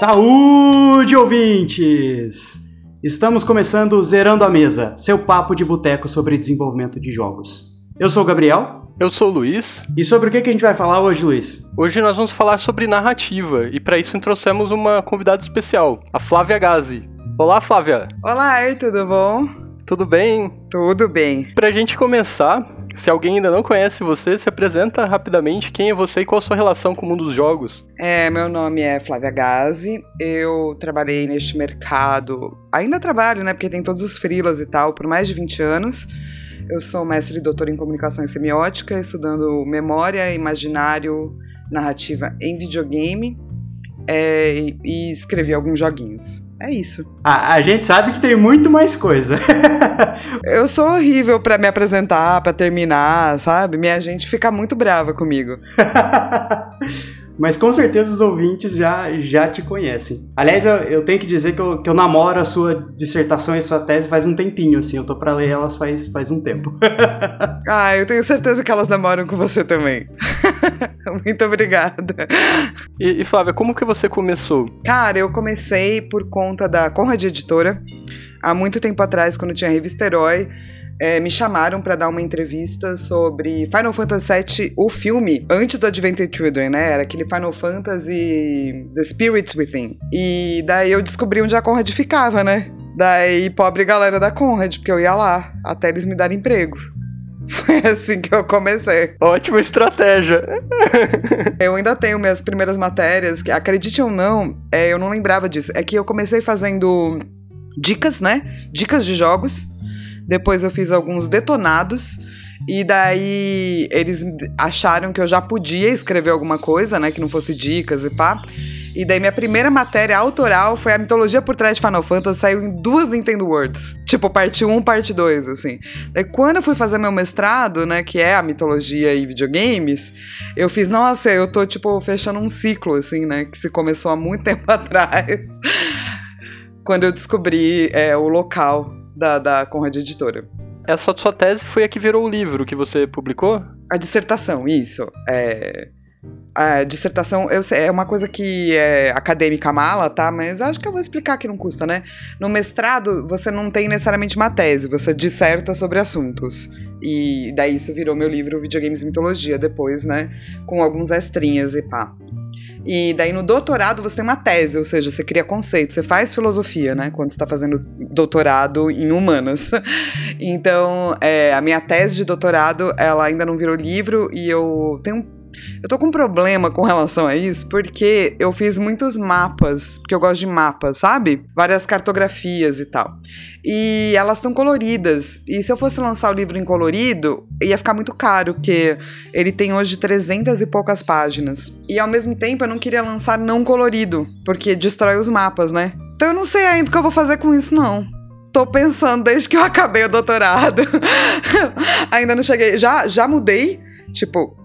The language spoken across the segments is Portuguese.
Saúde, ouvintes! Estamos começando o Zerando a Mesa, seu papo de boteco sobre desenvolvimento de jogos. Eu sou o Gabriel. Eu sou o Luiz. E sobre o que a gente vai falar hoje, Luiz? Hoje nós vamos falar sobre narrativa e para isso trouxemos uma convidada especial, a Flávia Gazi. Olá, Flávia. Olá, tudo bom? Tudo bem? Tudo bem. Pra gente começar, se alguém ainda não conhece você, se apresenta rapidamente quem é você e qual a sua relação com o mundo dos jogos. É, meu nome é Flávia Gazi, eu trabalhei neste mercado, ainda trabalho, né, porque tem todos os frilas e tal, por mais de 20 anos. Eu sou mestre e doutor em comunicação e semiótica, estudando memória, imaginário, narrativa em videogame é, e, e escrevi alguns joguinhos. É isso. A, a gente sabe que tem muito mais coisa. eu sou horrível para me apresentar, para terminar, sabe? Minha gente fica muito brava comigo. Mas com certeza os ouvintes já, já te conhecem. Aliás, eu, eu tenho que dizer que eu, que eu namoro a sua dissertação e a sua tese faz um tempinho, assim. Eu tô pra ler elas faz, faz um tempo. ah, eu tenho certeza que elas namoram com você também. Muito obrigada. E, e Flávia, como que você começou? Cara, eu comecei por conta da Conrad Editora. Há muito tempo atrás, quando tinha a revista Herói, é, me chamaram para dar uma entrevista sobre Final Fantasy VII, o filme, antes do Adventure Children, né? Era aquele Final Fantasy The Spirits Within. E daí eu descobri onde a Conrad ficava, né? Daí, pobre galera da Conrad, porque eu ia lá, até eles me darem emprego. Foi assim que eu comecei. Ótima estratégia. eu ainda tenho minhas primeiras matérias, que acredite ou não, é, eu não lembrava disso. É que eu comecei fazendo dicas, né? Dicas de jogos. Depois eu fiz alguns detonados. E daí eles acharam que eu já podia escrever alguma coisa, né? Que não fosse dicas e pá. E daí minha primeira matéria autoral foi a mitologia por trás de Final Fantasy, saiu em duas Nintendo Words. Tipo, parte 1, parte 2, assim. Daí quando eu fui fazer meu mestrado, né, que é a mitologia e videogames, eu fiz, nossa, eu tô, tipo, fechando um ciclo, assim, né, que se começou há muito tempo atrás. quando eu descobri é, o local da, da Conrad Editora. Essa sua tese foi a que virou o livro que você publicou? A dissertação, isso. É... A dissertação eu sei, é uma coisa que é acadêmica mala, tá? Mas acho que eu vou explicar que não custa, né? No mestrado, você não tem necessariamente uma tese, você disserta sobre assuntos. E daí isso virou meu livro Videogames e Mitologia depois, né? Com alguns extrinhas e pá. E daí no doutorado você tem uma tese, ou seja, você cria conceito, você faz filosofia, né? Quando está fazendo doutorado em humanas. Então, é, a minha tese de doutorado, ela ainda não virou livro e eu tenho eu tô com um problema com relação a isso, porque eu fiz muitos mapas, porque eu gosto de mapas, sabe? Várias cartografias e tal. E elas estão coloridas. E se eu fosse lançar o livro em colorido, ia ficar muito caro, porque ele tem hoje 300 e poucas páginas. E ao mesmo tempo eu não queria lançar não colorido, porque destrói os mapas, né? Então eu não sei ainda o que eu vou fazer com isso, não tô pensando desde que eu acabei o doutorado. Ainda não cheguei. Já, já mudei. Tipo,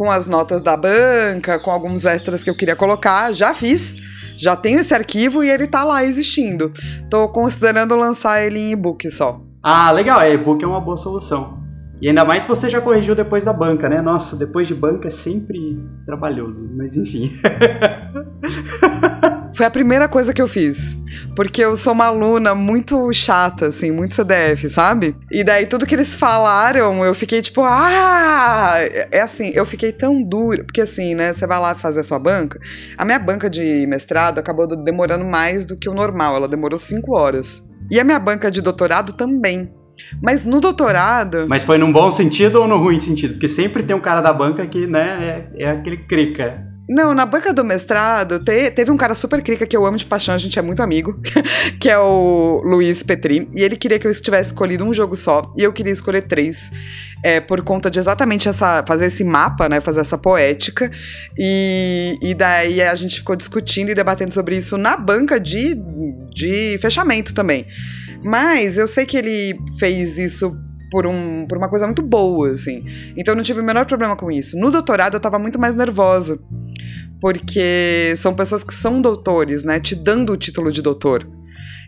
com as notas da banca, com alguns extras que eu queria colocar, já fiz. Já tenho esse arquivo e ele tá lá existindo. Tô considerando lançar ele em e-book só. Ah, legal, é, e-book é uma boa solução. E ainda mais se você já corrigiu depois da banca, né? Nossa, depois de banca é sempre trabalhoso, mas enfim. Foi a primeira coisa que eu fiz. Porque eu sou uma aluna muito chata, assim, muito CDF, sabe? E daí tudo que eles falaram, eu fiquei tipo, ah! É assim, eu fiquei tão dura. Porque assim, né? Você vai lá fazer a sua banca. A minha banca de mestrado acabou demorando mais do que o normal. Ela demorou cinco horas. E a minha banca de doutorado também. Mas no doutorado. Mas foi num bom sentido ou no ruim sentido? Porque sempre tem um cara da banca que, né, é, é aquele crica. Não, na banca do mestrado, te, teve um cara super crica que eu amo de paixão, a gente é muito amigo, que é o Luiz Petri, e ele queria que eu tivesse escolhido um jogo só, e eu queria escolher três, é, por conta de exatamente essa, fazer esse mapa, né, fazer essa poética, e, e daí a gente ficou discutindo e debatendo sobre isso na banca de, de fechamento também. Mas eu sei que ele fez isso por, um, por uma coisa muito boa, assim. Então eu não tive o menor problema com isso. No doutorado eu tava muito mais nervosa. Porque são pessoas que são doutores, né? Te dando o título de doutor.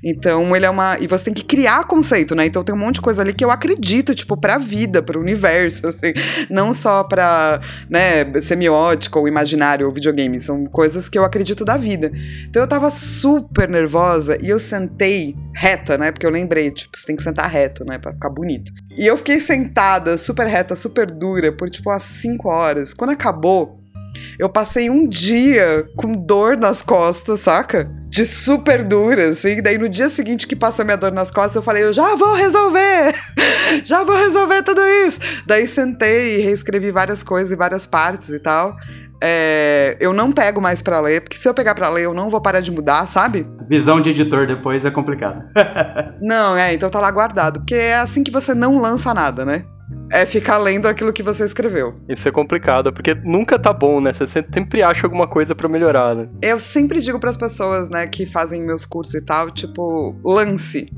Então ele é uma. E você tem que criar conceito, né? Então tem um monte de coisa ali que eu acredito, tipo, pra vida, pro universo, assim. Não só pra, né, semiótica ou imaginário ou videogame. São coisas que eu acredito da vida. Então eu tava super nervosa e eu sentei reta, né? Porque eu lembrei, tipo, você tem que sentar reto, né? Pra ficar bonito. E eu fiquei sentada, super reta, super dura, por tipo umas 5 horas. Quando acabou, eu passei um dia com dor nas costas, saca? De super dura, assim. Daí no dia seguinte que passou minha dor nas costas, eu falei, eu já vou resolver! já vou resolver tudo isso! Daí sentei e reescrevi várias coisas e várias partes e tal. É, eu não pego mais para ler, porque se eu pegar para ler, eu não vou parar de mudar, sabe? Visão de editor depois é complicado. não, é, então tá lá guardado. Porque é assim que você não lança nada, né? É ficar lendo aquilo que você escreveu. Isso é complicado, porque nunca tá bom, né? Você sempre acha alguma coisa para melhorar, né? Eu sempre digo para as pessoas, né, que fazem meus cursos e tal, tipo, lance.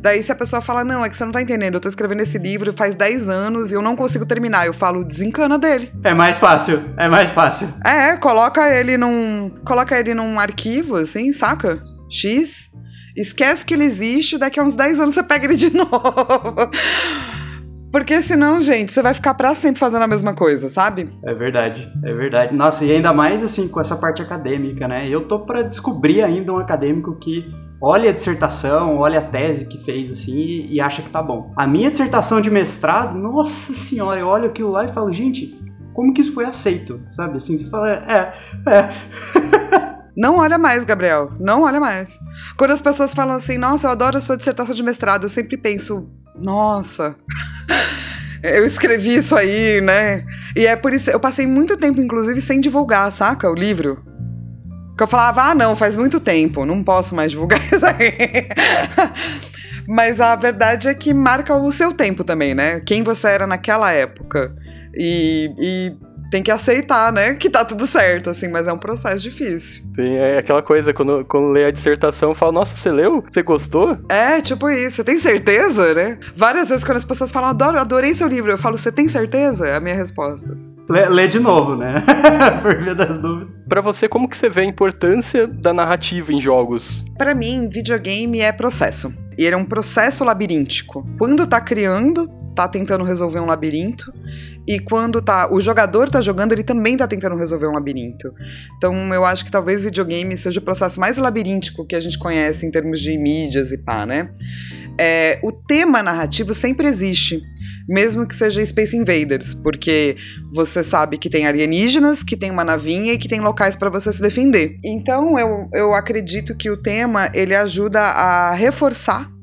Daí se a pessoa fala, não, é que você não tá entendendo, eu tô escrevendo esse livro faz 10 anos e eu não consigo terminar. Eu falo, desencana dele. É mais fácil, é mais fácil. É, coloca ele num. Coloca ele num arquivo, assim, saca? X. Esquece que ele existe, daqui a uns 10 anos você pega ele de novo. Porque senão, gente, você vai ficar pra sempre fazendo a mesma coisa, sabe? É verdade, é verdade. Nossa, e ainda mais assim com essa parte acadêmica, né? Eu tô para descobrir ainda um acadêmico que olha a dissertação, olha a tese que fez assim e, e acha que tá bom. A minha dissertação de mestrado, nossa senhora, eu olho aquilo lá e falo, gente, como que isso foi aceito? Sabe assim, você fala, é, é. Não olha mais, Gabriel. Não olha mais. Quando as pessoas falam assim, nossa, eu adoro a sua dissertação de mestrado, eu sempre penso, nossa. eu escrevi isso aí, né? E é por isso, eu passei muito tempo, inclusive, sem divulgar, saca? O livro. Que eu falava, ah, não, faz muito tempo, não posso mais divulgar isso aí. Mas a verdade é que marca o seu tempo também, né? Quem você era naquela época. E, e tem que aceitar, né? Que tá tudo certo, assim, mas é um processo difícil. Sim, é aquela coisa, quando, quando lê a dissertação, fala, nossa, você leu? Você gostou? É, tipo isso, você tem certeza, né? Várias vezes quando as pessoas falam, adoro, adorei seu livro, eu falo, você tem certeza? É a minha resposta. Lê, lê de novo, né? Por via das dúvidas. Pra você, como que você vê a importância da narrativa em jogos? Para mim, videogame é processo. E ele é um processo labiríntico. Quando tá criando, tá tentando resolver um labirinto. E quando tá, o jogador tá jogando, ele também tá tentando resolver um labirinto. Então eu acho que talvez videogame seja o processo mais labiríntico que a gente conhece em termos de mídias e pá, né? É, o tema narrativo sempre existe, mesmo que seja Space Invaders, porque você sabe que tem alienígenas, que tem uma navinha e que tem locais para você se defender. Então eu, eu acredito que o tema ele ajuda a reforçar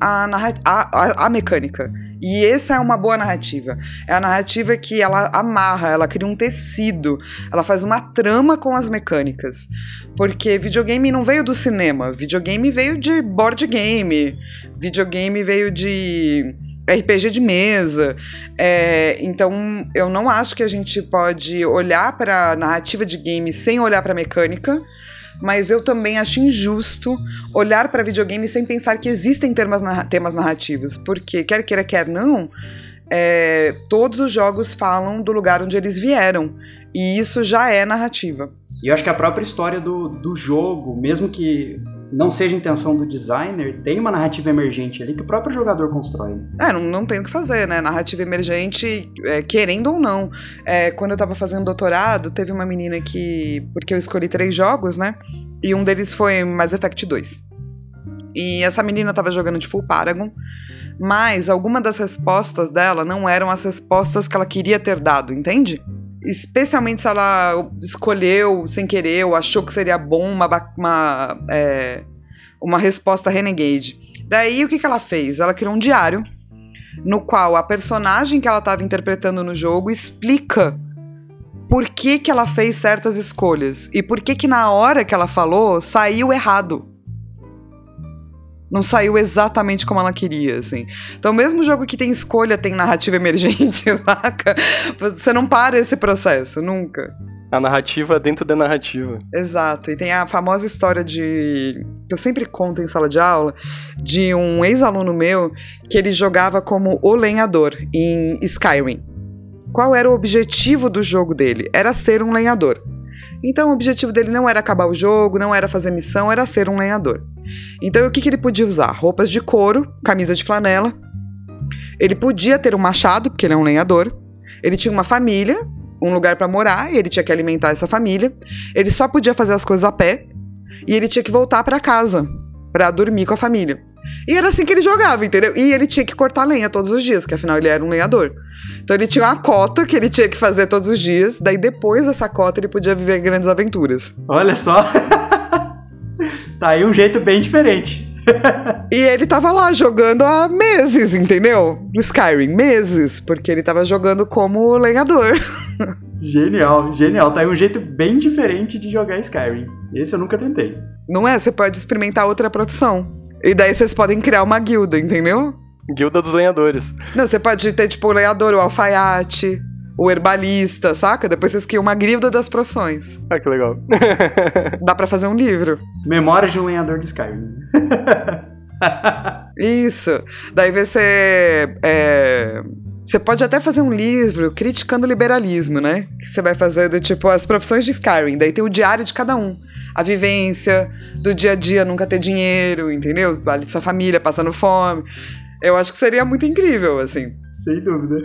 a, a, a, mecânica. E essa é uma boa narrativa. É a narrativa que ela amarra, ela cria um tecido, ela faz uma trama com as mecânicas. Porque videogame não veio do cinema, videogame veio de board game, videogame veio de RPG de mesa. É, então, eu não acho que a gente pode olhar para narrativa de game sem olhar para mecânica mas eu também acho injusto olhar para videogame sem pensar que existem temas, temas narrativos, porque quer queira, quer não, é, todos os jogos falam do lugar onde eles vieram, e isso já é narrativa. E eu acho que a própria história do, do jogo, mesmo que não seja intenção do designer, tem uma narrativa emergente ali que o próprio jogador constrói. É, não, não tem o que fazer, né? Narrativa emergente, é, querendo ou não. É, quando eu tava fazendo doutorado, teve uma menina que. Porque eu escolhi três jogos, né? E um deles foi Mass Effect 2. E essa menina tava jogando de Full Paragon, mas alguma das respostas dela não eram as respostas que ela queria ter dado, entende? Especialmente se ela escolheu sem querer ou achou que seria bom uma, uma, é, uma resposta renegade. Daí o que, que ela fez? Ela criou um diário no qual a personagem que ela estava interpretando no jogo explica por que, que ela fez certas escolhas e por que, que na hora que ela falou saiu errado não saiu exatamente como ela queria, assim. Então, mesmo jogo que tem escolha, tem narrativa emergente, saca? Você não para esse processo, nunca. A narrativa dentro da narrativa. Exato. E tem a famosa história de. que eu sempre conto em sala de aula, de um ex-aluno meu que ele jogava como o lenhador em Skyrim. Qual era o objetivo do jogo dele? Era ser um lenhador. Então o objetivo dele não era acabar o jogo, não era fazer missão, era ser um lenhador. Então o que, que ele podia usar? Roupas de couro, camisa de flanela. Ele podia ter um machado, porque ele é um lenhador. Ele tinha uma família, um lugar para morar, e ele tinha que alimentar essa família. Ele só podia fazer as coisas a pé e ele tinha que voltar para casa para dormir com a família. E era assim que ele jogava, entendeu? E ele tinha que cortar lenha todos os dias, que afinal ele era um lenhador. Então ele tinha uma cota que ele tinha que fazer todos os dias, daí depois dessa cota ele podia viver grandes aventuras. Olha só. tá aí um jeito bem diferente. e ele tava lá jogando há meses, entendeu? Skyrim, meses, porque ele tava jogando como lenhador. Genial, genial. Tá aí um jeito bem diferente de jogar Skyrim. Esse eu nunca tentei. Não é? Você pode experimentar outra profissão. E daí vocês podem criar uma guilda, entendeu? Guilda dos lenhadores. Não, você pode ter, tipo, o lenhador, o alfaiate, o herbalista, saca? Depois vocês criam uma guilda das profissões. Ah, que legal. Dá para fazer um livro. Memórias de um lenhador de Skyrim. Isso. Daí você. É... Você pode até fazer um livro criticando o liberalismo, né? Que você vai fazer do tipo as profissões de Skyrim. Daí tem o diário de cada um. A vivência do dia a dia, nunca ter dinheiro, entendeu? Sua família passando fome. Eu acho que seria muito incrível, assim. Sem dúvida.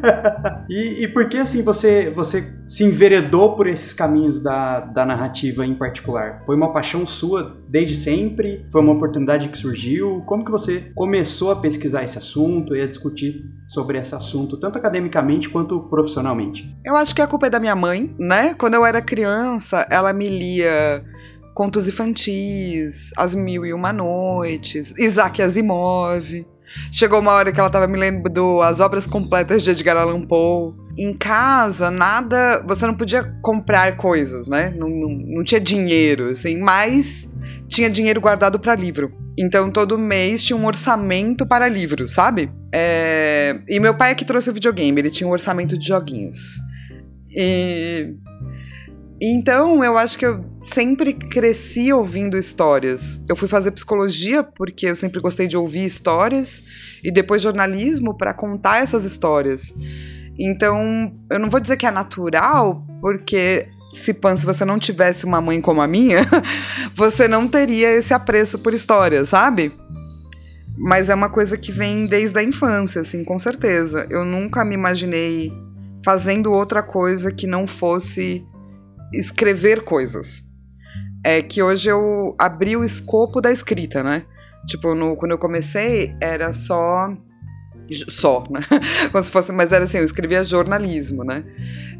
e, e por que assim você, você se enveredou por esses caminhos da, da narrativa em particular? Foi uma paixão sua desde sempre? Foi uma oportunidade que surgiu? Como que você começou a pesquisar esse assunto e a discutir sobre esse assunto, tanto academicamente quanto profissionalmente? Eu acho que a culpa é da minha mãe, né? Quando eu era criança, ela me lia contos infantis, As Mil e Uma Noites, Isaac Asimov. Chegou uma hora que ela tava me lendo as obras completas de Edgar Allan Poe. Em casa, nada. Você não podia comprar coisas, né? Não, não, não tinha dinheiro, assim, mas tinha dinheiro guardado para livro. Então todo mês tinha um orçamento para livros, sabe? É... E meu pai é que trouxe o videogame, ele tinha um orçamento de joguinhos. E então, eu acho que eu sempre cresci ouvindo histórias. Eu fui fazer psicologia porque eu sempre gostei de ouvir histórias e depois jornalismo para contar essas histórias. Então, eu não vou dizer que é natural, porque se pan, se você não tivesse uma mãe como a minha, você não teria esse apreço por história, sabe? Mas é uma coisa que vem desde a infância, assim, com certeza. Eu nunca me imaginei fazendo outra coisa que não fosse escrever coisas. É que hoje eu abri o escopo da escrita, né? Tipo, no, quando eu comecei, era só. Só, né? Como se fosse, mas era assim, eu escrevia jornalismo, né?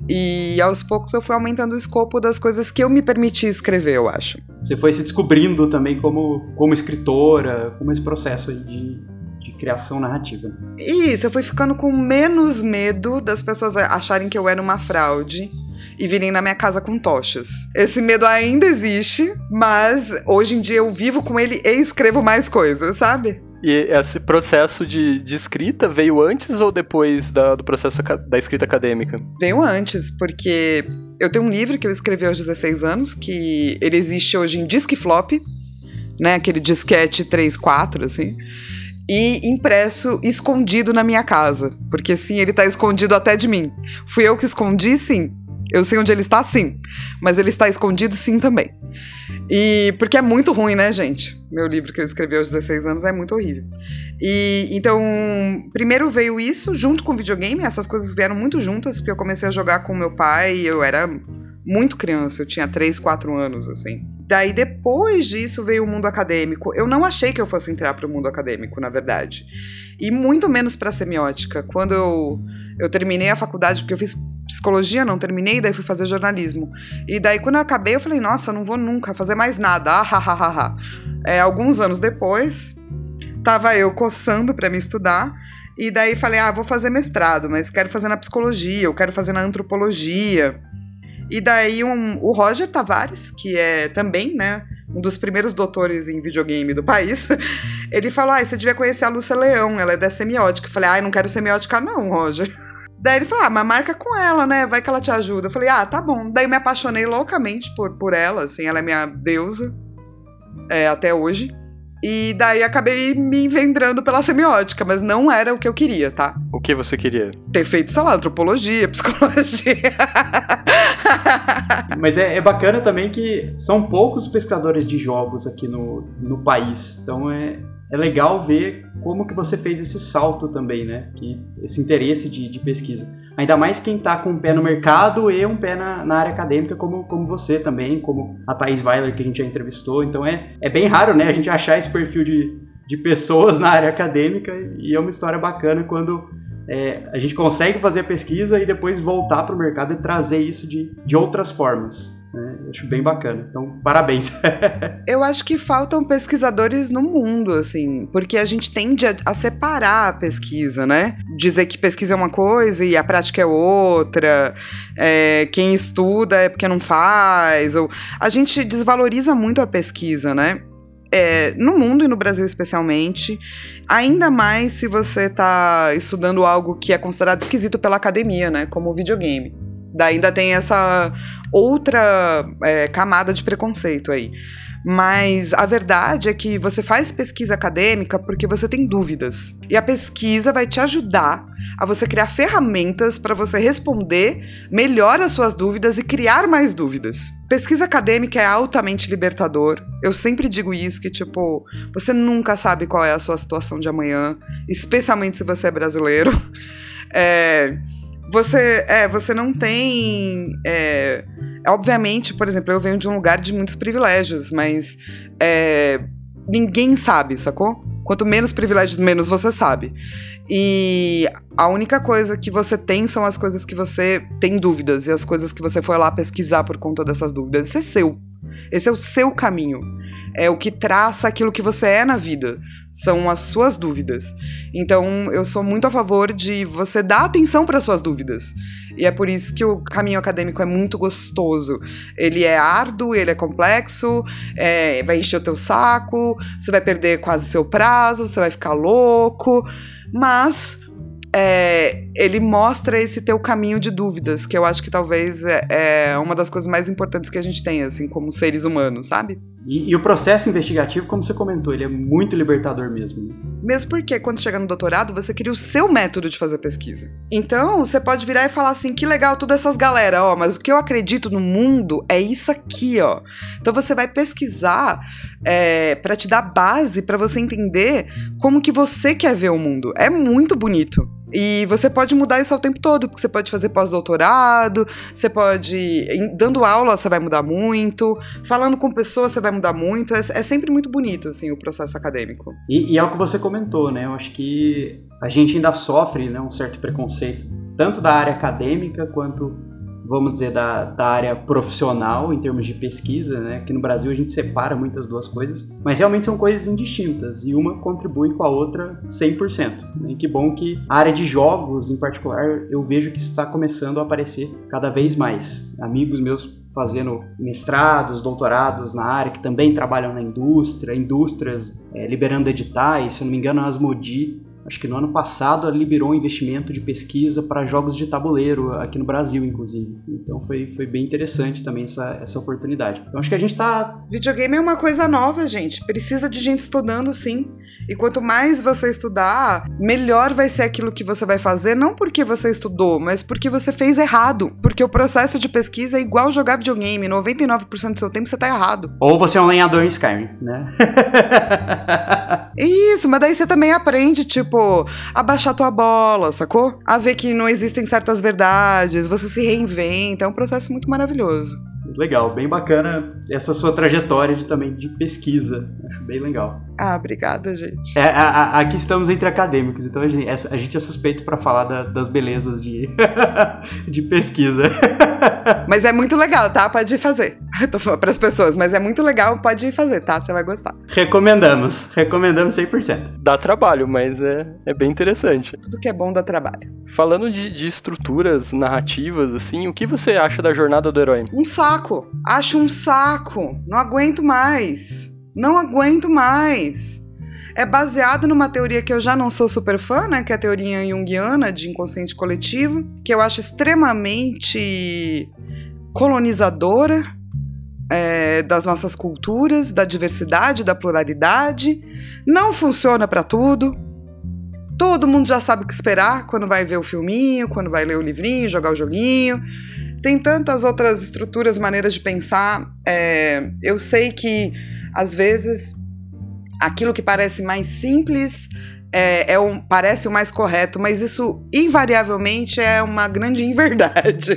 E aos poucos eu fui aumentando o escopo das coisas que eu me permiti escrever, eu acho. Você foi se descobrindo também como, como escritora, como esse processo aí de, de criação narrativa. Isso, eu fui ficando com menos medo das pessoas acharem que eu era uma fraude e virem na minha casa com tochas. Esse medo ainda existe, mas hoje em dia eu vivo com ele e escrevo mais coisas, sabe? E esse processo de, de escrita veio antes ou depois da, do processo da escrita acadêmica? Veio antes, porque eu tenho um livro que eu escrevi aos 16 anos, que ele existe hoje em disque flop, né? Aquele disquete 3, 4, assim e impresso escondido na minha casa. Porque sim, ele tá escondido até de mim. Fui eu que escondi, sim. Eu sei onde ele está, sim. Mas ele está escondido, sim, também. E porque é muito ruim, né, gente? Meu livro que eu escrevi aos 16 anos é muito horrível. E então, primeiro veio isso junto com o videogame, essas coisas vieram muito juntas, porque eu comecei a jogar com meu pai, eu era muito criança, eu tinha 3, 4 anos, assim. Daí, depois disso, veio o mundo acadêmico. Eu não achei que eu fosse entrar para o mundo acadêmico, na verdade. E muito menos para semiótica. Quando eu, eu terminei a faculdade, porque eu fiz psicologia, não terminei, daí fui fazer jornalismo. E daí, quando eu acabei, eu falei, nossa, não vou nunca fazer mais nada. Ah, ha, ha, ha, ha. É, alguns anos depois, tava eu coçando para me estudar. E daí falei, ah, vou fazer mestrado, mas quero fazer na psicologia, eu quero fazer na antropologia. E daí um, o Roger Tavares, que é também, né, um dos primeiros doutores em videogame do país, ele falou, ah, você devia conhecer a Lúcia Leão, ela é da semiótica. Eu falei, ah, não quero semiótica não, Roger. Daí ele falou: Ah, mas marca com ela, né? Vai que ela te ajuda. Eu falei: Ah, tá bom. Daí eu me apaixonei loucamente por, por ela, assim, ela é minha deusa é, até hoje. E daí acabei me envendrando pela semiótica, mas não era o que eu queria, tá? O que você queria? Ter feito, sei lá, antropologia, psicologia. Mas é, é, bacana também que são poucos pescadores de jogos aqui no, no país. Então é, é legal ver como que você fez esse salto também, né? Que, esse interesse de, de pesquisa. Ainda mais quem está com um pé no mercado e um pé na, na, área acadêmica, como, como você também, como a Thais Weiler, que a gente já entrevistou. Então é, é bem raro, né? A gente achar esse perfil de, de pessoas na área acadêmica e é uma história bacana quando é, a gente consegue fazer a pesquisa e depois voltar para o mercado e trazer isso de, de outras formas. Né? Acho bem bacana. Então, parabéns. Eu acho que faltam pesquisadores no mundo, assim, porque a gente tende a, a, separar a pesquisa, né? Dizer que pesquisa é uma coisa e a prática é outra. É, quem estuda é porque não faz. Ou a gente desvaloriza muito a pesquisa, né? É, no mundo e no Brasil especialmente, ainda mais se você está estudando algo que é considerado esquisito pela academia, né? Como o videogame. Daí ainda tem essa outra é, camada de preconceito aí. Mas a verdade é que você faz pesquisa acadêmica porque você tem dúvidas. E a pesquisa vai te ajudar a você criar ferramentas para você responder melhor as suas dúvidas e criar mais dúvidas. Pesquisa acadêmica é altamente libertador. Eu sempre digo isso que tipo, você nunca sabe qual é a sua situação de amanhã, especialmente se você é brasileiro. É, você, é, você não tem. É, obviamente, por exemplo, eu venho de um lugar de muitos privilégios, mas é, ninguém sabe, sacou? Quanto menos privilégios, menos você sabe. E a única coisa que você tem são as coisas que você tem dúvidas e as coisas que você foi lá pesquisar por conta dessas dúvidas. Isso é seu. Esse é o seu caminho é o que traça aquilo que você é na vida. São as suas dúvidas. Então, eu sou muito a favor de você dar atenção para suas dúvidas. E é por isso que o caminho acadêmico é muito gostoso. Ele é árduo, ele é complexo, é, vai encher o teu saco, você vai perder quase seu prazo, você vai ficar louco, mas é, ele mostra esse teu caminho de dúvidas, que eu acho que talvez é, é, uma das coisas mais importantes que a gente tem, assim, como seres humanos, sabe? E, e, o processo investigativo, como você comentou, ele é muito libertador mesmo. Mesmo porque quando chega no doutorado, você cria o seu método de fazer pesquisa. Então, você pode virar e falar assim: que legal todas essas galera, ó, mas o que eu acredito no mundo é isso aqui, ó. Então você vai pesquisar é, para te dar base para você entender como que você quer ver o mundo. É muito bonito. E você pode mudar isso ao tempo todo, porque você pode fazer pós-doutorado, você pode. Dando aula, você vai mudar muito, falando com pessoas, você vai mudar muito. É, é sempre muito bonito, assim, o processo acadêmico. E, e, é o que você comentou, né? Eu acho que a gente ainda sofre né, um certo preconceito, tanto da área acadêmica quanto vamos dizer, da, da área profissional em termos de pesquisa, né? Aqui no Brasil a gente separa muitas duas coisas, mas realmente são coisas indistintas e uma contribui com a outra 100%. Né? E que bom que a área de jogos, em particular, eu vejo que está começando a aparecer cada vez mais. Amigos meus fazendo mestrados, doutorados na área, que também trabalham na indústria, indústrias é, liberando editais, se não me engano, a Asmodi acho que no ano passado ela liberou um investimento de pesquisa para jogos de tabuleiro aqui no Brasil, inclusive. Então foi, foi bem interessante também essa, essa oportunidade. Então acho que a gente tá. Videogame é uma coisa nova, gente. Precisa de gente estudando, sim. E quanto mais você estudar, melhor vai ser aquilo que você vai fazer, não porque você estudou, mas porque você fez errado. Porque o processo de pesquisa é igual jogar videogame. 99% do seu tempo você tá errado. Ou você é um lenhador em Skyrim, né? Isso, mas daí você também aprende, tipo, a baixar tua bola, sacou? A ver que não existem certas verdades, você se reinventa, é um processo muito maravilhoso. Legal, bem bacana essa sua trajetória de, também de pesquisa. Acho bem legal. Ah, obrigada, gente. É, a, a, aqui estamos entre acadêmicos, então a gente, a gente é suspeito para falar da, das belezas de, de pesquisa. Mas é muito legal, tá? Pode ir fazer. Eu tô falando pras pessoas, mas é muito legal, pode ir fazer, tá? Você vai gostar. Recomendamos. Recomendamos 100%. Dá trabalho, mas é, é bem interessante. Tudo que é bom dá trabalho. Falando de, de estruturas narrativas, assim, o que você acha da jornada do herói? Um saco. Acho um saco. Não aguento mais. Não aguento mais é baseado numa teoria que eu já não sou super fã, né? Que é a teoria junguiana de inconsciente coletivo, que eu acho extremamente colonizadora é, das nossas culturas, da diversidade, da pluralidade. Não funciona para tudo. Todo mundo já sabe o que esperar quando vai ver o filminho, quando vai ler o livrinho, jogar o joguinho. Tem tantas outras estruturas, maneiras de pensar. É, eu sei que às vezes aquilo que parece mais simples é, é um, parece o mais correto, mas isso invariavelmente é uma grande inverdade.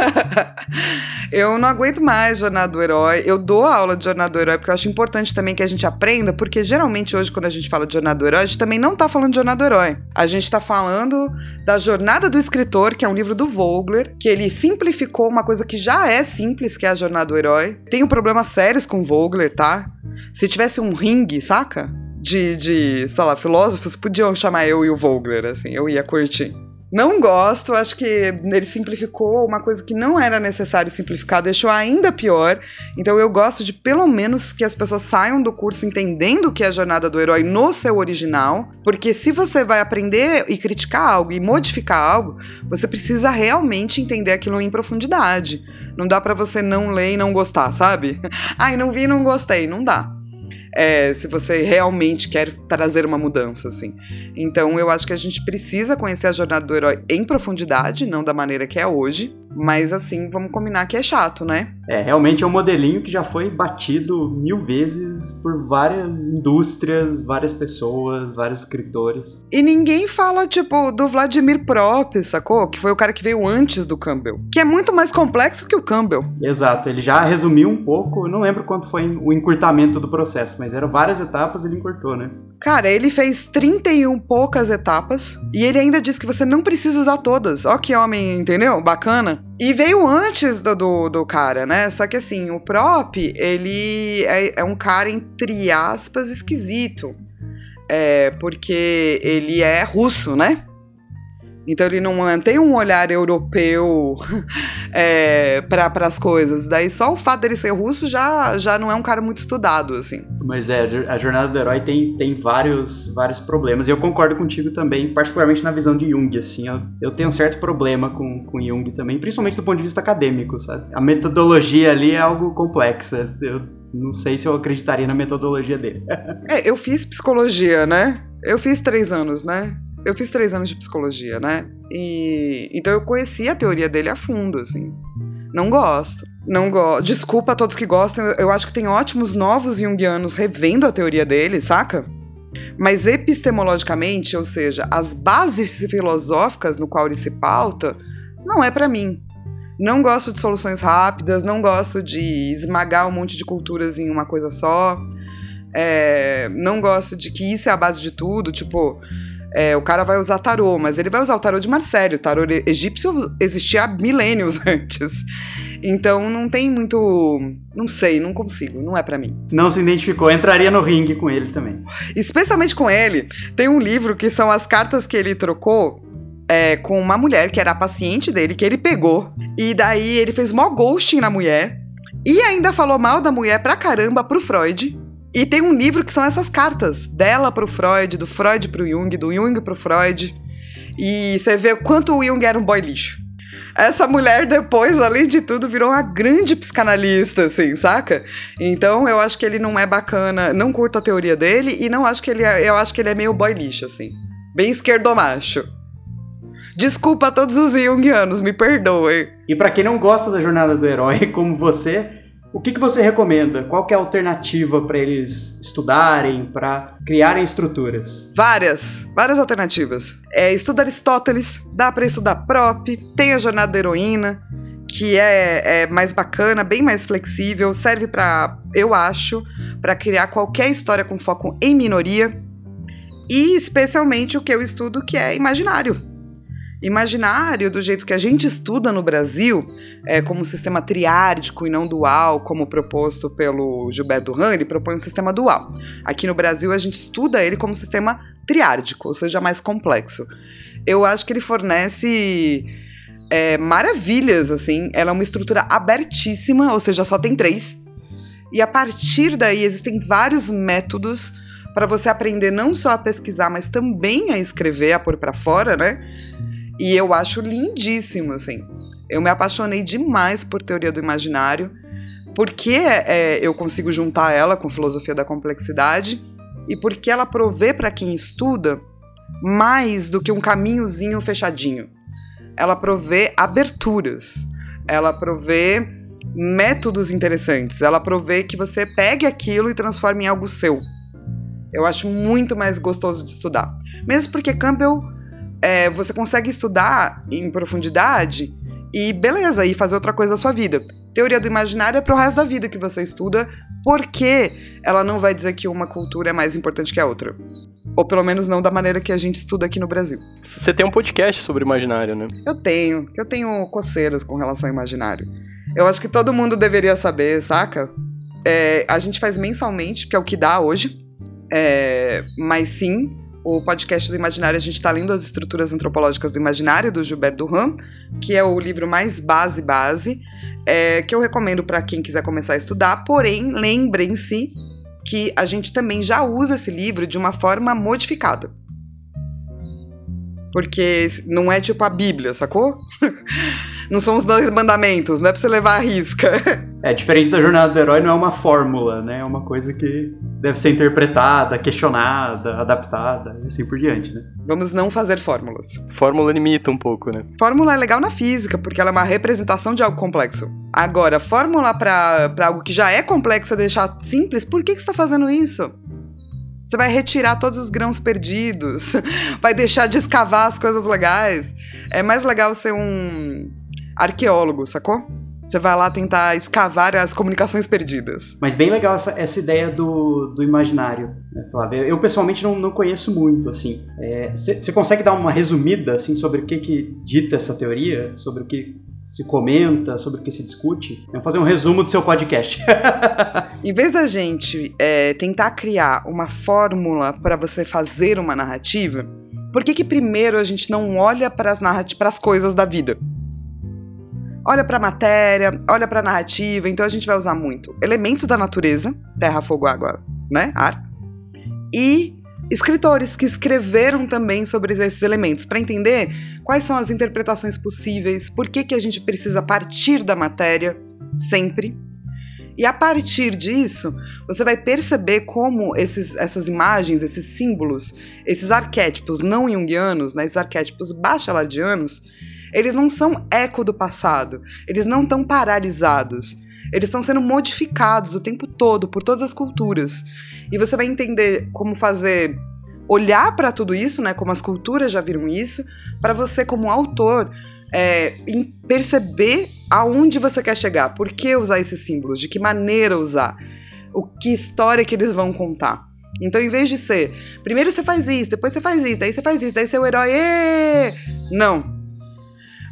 eu não aguento mais Jornada do Herói. Eu dou aula de Jornada do Herói porque eu acho importante também que a gente aprenda, porque geralmente hoje, quando a gente fala de Jornada do Herói, a gente também não tá falando de Jornada do Herói. A gente tá falando da Jornada do Escritor, que é um livro do Vogler, que ele simplificou uma coisa que já é simples, que é a Jornada do Herói. Tenho problemas sérios com Vogler, tá? Se tivesse um ringue, saca? De, de, sei lá, filósofos podiam chamar eu e o Vogler, assim, eu ia curtir. Não gosto, acho que ele simplificou uma coisa que não era necessário simplificar, deixou ainda pior. Então eu gosto de pelo menos que as pessoas saiam do curso entendendo o que é a jornada do herói no seu original, porque se você vai aprender e criticar algo e modificar algo, você precisa realmente entender aquilo em profundidade. Não dá para você não ler e não gostar, sabe? Ai, não vi e não gostei, não dá é, se você realmente quer trazer uma mudança, assim. Então eu acho que a gente precisa conhecer a jornada do herói em profundidade, não da maneira que é hoje, mas assim, vamos combinar que é chato, né? É, realmente é um modelinho que já foi batido mil vezes por várias indústrias, várias pessoas, vários escritores. E ninguém fala, tipo, do Vladimir Prop, sacou? Que foi o cara que veio antes do Campbell. Que é muito mais complexo que o Campbell. Exato, ele já resumiu um pouco, não lembro quanto foi o encurtamento do processo, mas eram várias etapas e ele encurtou, né? Cara, ele fez 31 poucas etapas e ele ainda disse que você não precisa usar todas. Ó, que homem, entendeu? Bacana. E veio antes do, do, do, cara, né? Só que assim, o Prop, ele é, é um cara, entre aspas, esquisito. É, porque ele é russo, né? Então ele não tem um olhar europeu é, para as coisas. Daí só o fato dele ser russo já, já não é um cara muito estudado, assim. Mas é, a jornada do herói tem, tem vários, vários problemas. E eu concordo contigo também, particularmente na visão de Jung, assim. Eu, eu tenho um certo problema com, com Jung também, principalmente do ponto de vista acadêmico, sabe? A metodologia ali é algo complexa. Eu não sei se eu acreditaria na metodologia dele. é, eu fiz psicologia, né? Eu fiz três anos, né? Eu fiz três anos de psicologia, né? E então eu conheci a teoria dele a fundo, assim. Não gosto. Não gosto. Desculpa a todos que gostam. Eu, acho que tem ótimos novos junguianos revendo a teoria dele, saca? Mas epistemologicamente, ou seja, as bases filosóficas no qual ele se pauta, não é para mim. Não gosto de soluções rápidas, não gosto de esmagar um monte de culturas em uma coisa só. É, não gosto de que isso é a base de tudo. Tipo, é, o cara vai usar tarô, mas ele vai usar o tarô de Marcelo. O tarô egípcio existia há milênios antes. Então não tem muito. Não sei, não consigo, não é para mim. Não se identificou, entraria no ringue com ele também. Especialmente com ele. Tem um livro que são as cartas que ele trocou é, com uma mulher que era a paciente dele, que ele pegou. E daí ele fez mó ghosting na mulher. E ainda falou mal da mulher pra caramba pro Freud. E tem um livro que são essas cartas dela pro Freud, do Freud pro Jung, do Jung pro Freud. E você vê quanto o Jung era um boy lixo. Essa mulher depois, além de tudo, virou uma grande psicanalista, assim, saca? Então eu acho que ele não é bacana, não curto a teoria dele e não acho que ele é, eu acho que ele é meio boy lixo, assim. Bem esquerdomacho. Desculpa a todos os Jungianos, me perdoem. E para quem não gosta da jornada do herói, como você, o que, que você recomenda? Qual é a alternativa para eles estudarem, para criarem estruturas? Várias, várias alternativas. É, estuda Aristóteles, dá para estudar Prop, tem a Jornada da Heroína, que é, é mais bacana, bem mais flexível, serve para, eu acho, para criar qualquer história com foco em minoria e especialmente o que eu estudo que é imaginário Imaginário, do jeito que a gente estuda no Brasil, é, como um sistema triárdico e não dual, como proposto pelo Gilberto Duran, ele propõe um sistema dual. Aqui no Brasil, a gente estuda ele como sistema triárdico, ou seja, mais complexo. Eu acho que ele fornece é, maravilhas, assim. Ela é uma estrutura abertíssima, ou seja, só tem três. E a partir daí existem vários métodos para você aprender não só a pesquisar, mas também a escrever, a pôr para fora, né? E eu acho lindíssimo, assim. Eu me apaixonei demais por teoria do imaginário, por que é, eu consigo juntar ela com filosofia da complexidade e por que ela provê para quem estuda mais do que um caminhozinho fechadinho. Ela provê aberturas, ela provê métodos interessantes, ela provê que você pegue aquilo e transforme em algo seu. Eu acho muito mais gostoso de estudar. Mesmo porque Campbell é, você consegue estudar em profundidade e beleza, e fazer outra coisa da sua vida. Teoria do imaginário é pro resto da vida que você estuda, porque ela não vai dizer que uma cultura é mais importante que a outra. Ou pelo menos não da maneira que a gente estuda aqui no Brasil. Você tem um podcast sobre imaginário, né? Eu tenho, que eu tenho coceiras com relação ao imaginário. Eu acho que todo mundo deveria saber, saca? É, a gente faz mensalmente, que é o que dá hoje. É, mas sim, o podcast do Imaginário, a gente está lendo as estruturas antropológicas do imaginário, do Gilbert Durand, que é o livro mais base-base, é, que eu recomendo para quem quiser começar a estudar. Porém, lembrem-se que a gente também já usa esse livro de uma forma modificada. Porque não é tipo a Bíblia, sacou? não são os dois mandamentos, não é pra você levar a risca. É, diferente da jornada do herói, não é uma fórmula, né? É uma coisa que deve ser interpretada, questionada, adaptada e assim por diante, né? Vamos não fazer fórmulas. Fórmula limita um pouco, né? Fórmula é legal na física, porque ela é uma representação de algo complexo. Agora, fórmula para algo que já é complexo deixar simples, por que, que você tá fazendo isso? Você vai retirar todos os grãos perdidos, vai deixar de escavar as coisas legais. É mais legal ser um arqueólogo, sacou? Você vai lá tentar escavar as comunicações perdidas. Mas bem legal essa, essa ideia do, do imaginário, né, Flávia? Eu pessoalmente não, não conheço muito, assim. Você é, consegue dar uma resumida, assim, sobre o que, que dita essa teoria? Sobre o que se comenta, sobre o que se discute? Vamos fazer um resumo do seu podcast. em vez da gente é, tentar criar uma fórmula para você fazer uma narrativa, por que, que primeiro a gente não olha para as coisas da vida? Olha para a matéria, olha para a narrativa, então a gente vai usar muito elementos da natureza, terra, fogo, água, né, ar, e escritores que escreveram também sobre esses elementos para entender quais são as interpretações possíveis, por que que a gente precisa partir da matéria sempre. E a partir disso, você vai perceber como esses, essas imagens, esses símbolos, esses arquétipos não junguianos, né, esses arquétipos bachelardianos, eles não são eco do passado, eles não estão paralisados. Eles estão sendo modificados o tempo todo por todas as culturas. E você vai entender como fazer olhar para tudo isso, né, como as culturas já viram isso, para você como autor é, perceber aonde você quer chegar, por que usar esses símbolos, de que maneira usar, o que história que eles vão contar. Então, em vez de ser, primeiro você faz isso, depois você faz isso, daí você faz isso, daí o herói, Êêê! não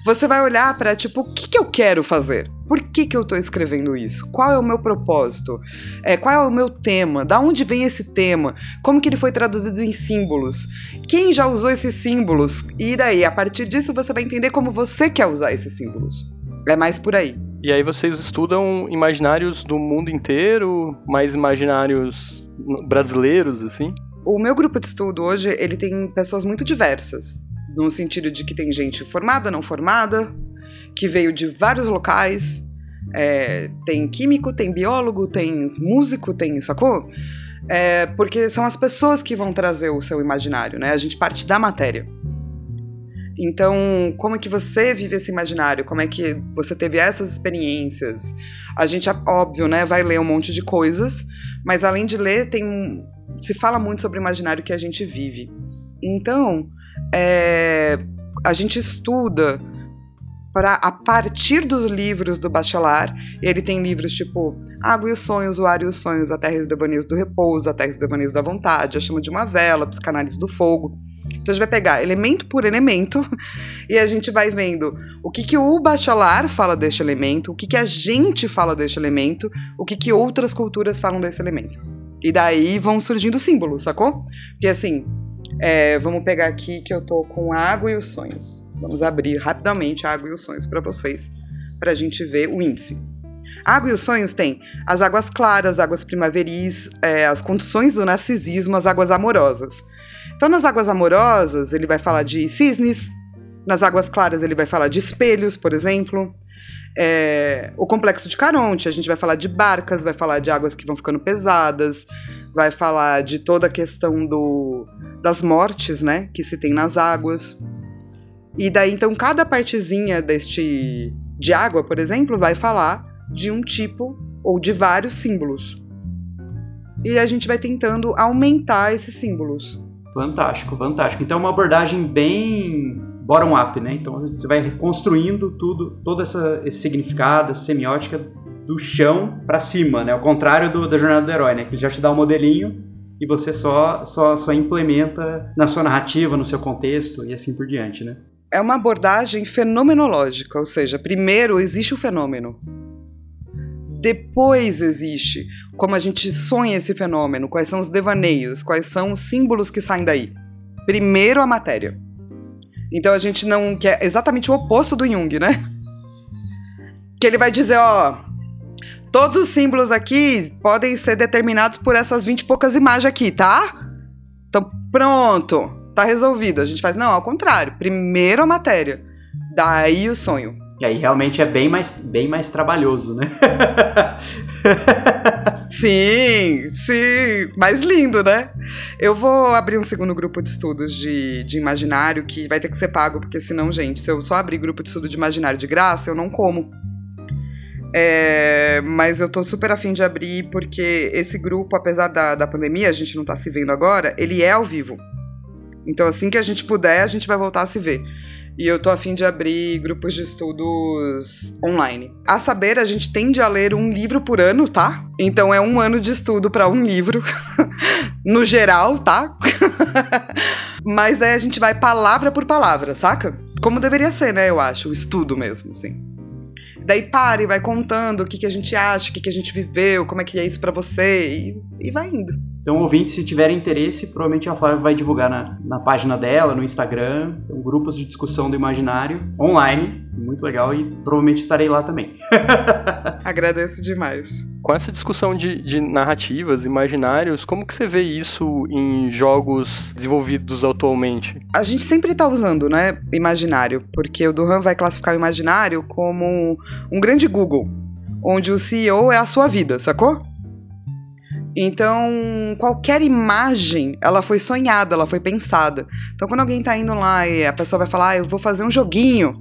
você vai olhar para tipo, o que, que eu quero fazer? Por que, que eu tô escrevendo isso? Qual é o meu propósito? É, qual é o meu tema? Da onde vem esse tema? Como que ele foi traduzido em símbolos? Quem já usou esses símbolos? E daí, a partir disso, você vai entender como você quer usar esses símbolos. É mais por aí. E aí vocês estudam imaginários do mundo inteiro, mais imaginários brasileiros, assim? O meu grupo de estudo hoje, ele tem pessoas muito diversas no sentido de que tem gente formada, não formada, que veio de vários locais. É, tem químico, tem biólogo, tem músico, tem, sacou? É, porque são as pessoas que vão trazer o seu imaginário, né? A gente parte da matéria. Então, como é que você vive esse imaginário? Como é que você teve essas experiências? A gente, óbvio, né, vai ler um monte de coisas, mas além de ler, tem se fala muito sobre o imaginário que a gente vive. Então, é, a gente estuda para a partir dos livros do Bachelard. Ele tem livros tipo Água e os Sonhos, O Ar e os Sonhos, A Terra e os Devaneios do Repouso, A Terra e os Devaneios da Vontade, A Chama de uma Vela, Psicanálise do Fogo. Então a gente vai pegar elemento por elemento e a gente vai vendo o que, que o Bachelard fala deste elemento, o que, que a gente fala deste elemento, o que, que outras culturas falam desse elemento. E daí vão surgindo símbolos, sacou? Porque assim, é, vamos pegar aqui que eu tô com água e os sonhos. Vamos abrir rapidamente a água e os sonhos para vocês, para a gente ver o índice. A água e os sonhos tem as águas claras, águas primaveris, é, as condições do narcisismo, as águas amorosas. Então, nas águas amorosas, ele vai falar de cisnes, nas águas claras, ele vai falar de espelhos, por exemplo. é, o complexo de Caronte. A gente vai falar de barcas, vai falar de águas que vão ficando pesadas, vai falar de toda a questão do, das mortes, né, que se tem nas águas. E daí, então, cada partezinha deste de água, por exemplo, vai falar de um tipo ou de vários símbolos. E a gente vai tentando aumentar esses símbolos. Fantástico, fantástico. Então é uma abordagem bem bottom-up, né? Então você vai reconstruindo tudo, todo essa, esse significado, essa semiótica do chão para cima, né? Ao contrário do, da jornada do herói, né? Que ele já te dá o um modelinho e você só, só, só implementa na sua narrativa, no seu contexto e assim por diante, né? É uma abordagem fenomenológica, ou seja, primeiro existe o fenômeno. Depois existe como a gente sonha esse fenômeno, quais são os devaneios, quais são os símbolos que saem daí. Primeiro a matéria. Então a gente não quer exatamente o oposto do Jung, né? Que ele vai dizer, ó, todos os símbolos aqui podem ser determinados por essas 20 e poucas imagens aqui, tá? Então, pronto, tá resolvido. A gente faz, não, ao contrário. Primeiro a matéria, daí o sonho. E aí realmente é bem mais, bem mais trabalhoso, né? sim, sim. Mais lindo, né? Eu vou abrir um segundo grupo de estudos de, de imaginário que vai ter que ser pago, porque senão, gente, se eu só abrir grupo de estudo de imaginário de graça, eu não como. É, mas eu tô super afim de abrir, porque esse grupo, apesar da, da pandemia, a gente não tá se vendo agora, ele é ao vivo. Então, assim que a gente puder, a gente vai voltar a se ver. E eu tô afim de abrir grupos de estudos online. A saber, a gente tende a ler um livro por ano, tá? Então é um ano de estudo para um livro. no geral, tá? Mas daí a gente vai palavra por palavra, saca? Como deveria ser, né? Eu acho, o estudo mesmo, assim. Daí para e vai contando o que, que a gente acha, o que, que a gente viveu, como é que é isso para você, e, e vai indo. Então, ouvinte, se tiver interesse, provavelmente a Flávia vai divulgar na, na página dela, no Instagram, então, grupos de discussão do imaginário online, muito legal, e provavelmente estarei lá também. Agradeço demais. Com essa discussão de, de narrativas, imaginários, como que você vê isso em jogos desenvolvidos atualmente? A gente sempre está usando, né, imaginário, porque o Duhan vai classificar o imaginário como um grande Google, onde o CEO é a sua vida, sacou? Então, qualquer imagem, ela foi sonhada, ela foi pensada. Então, quando alguém tá indo lá e a pessoa vai falar, ah, eu vou fazer um joguinho,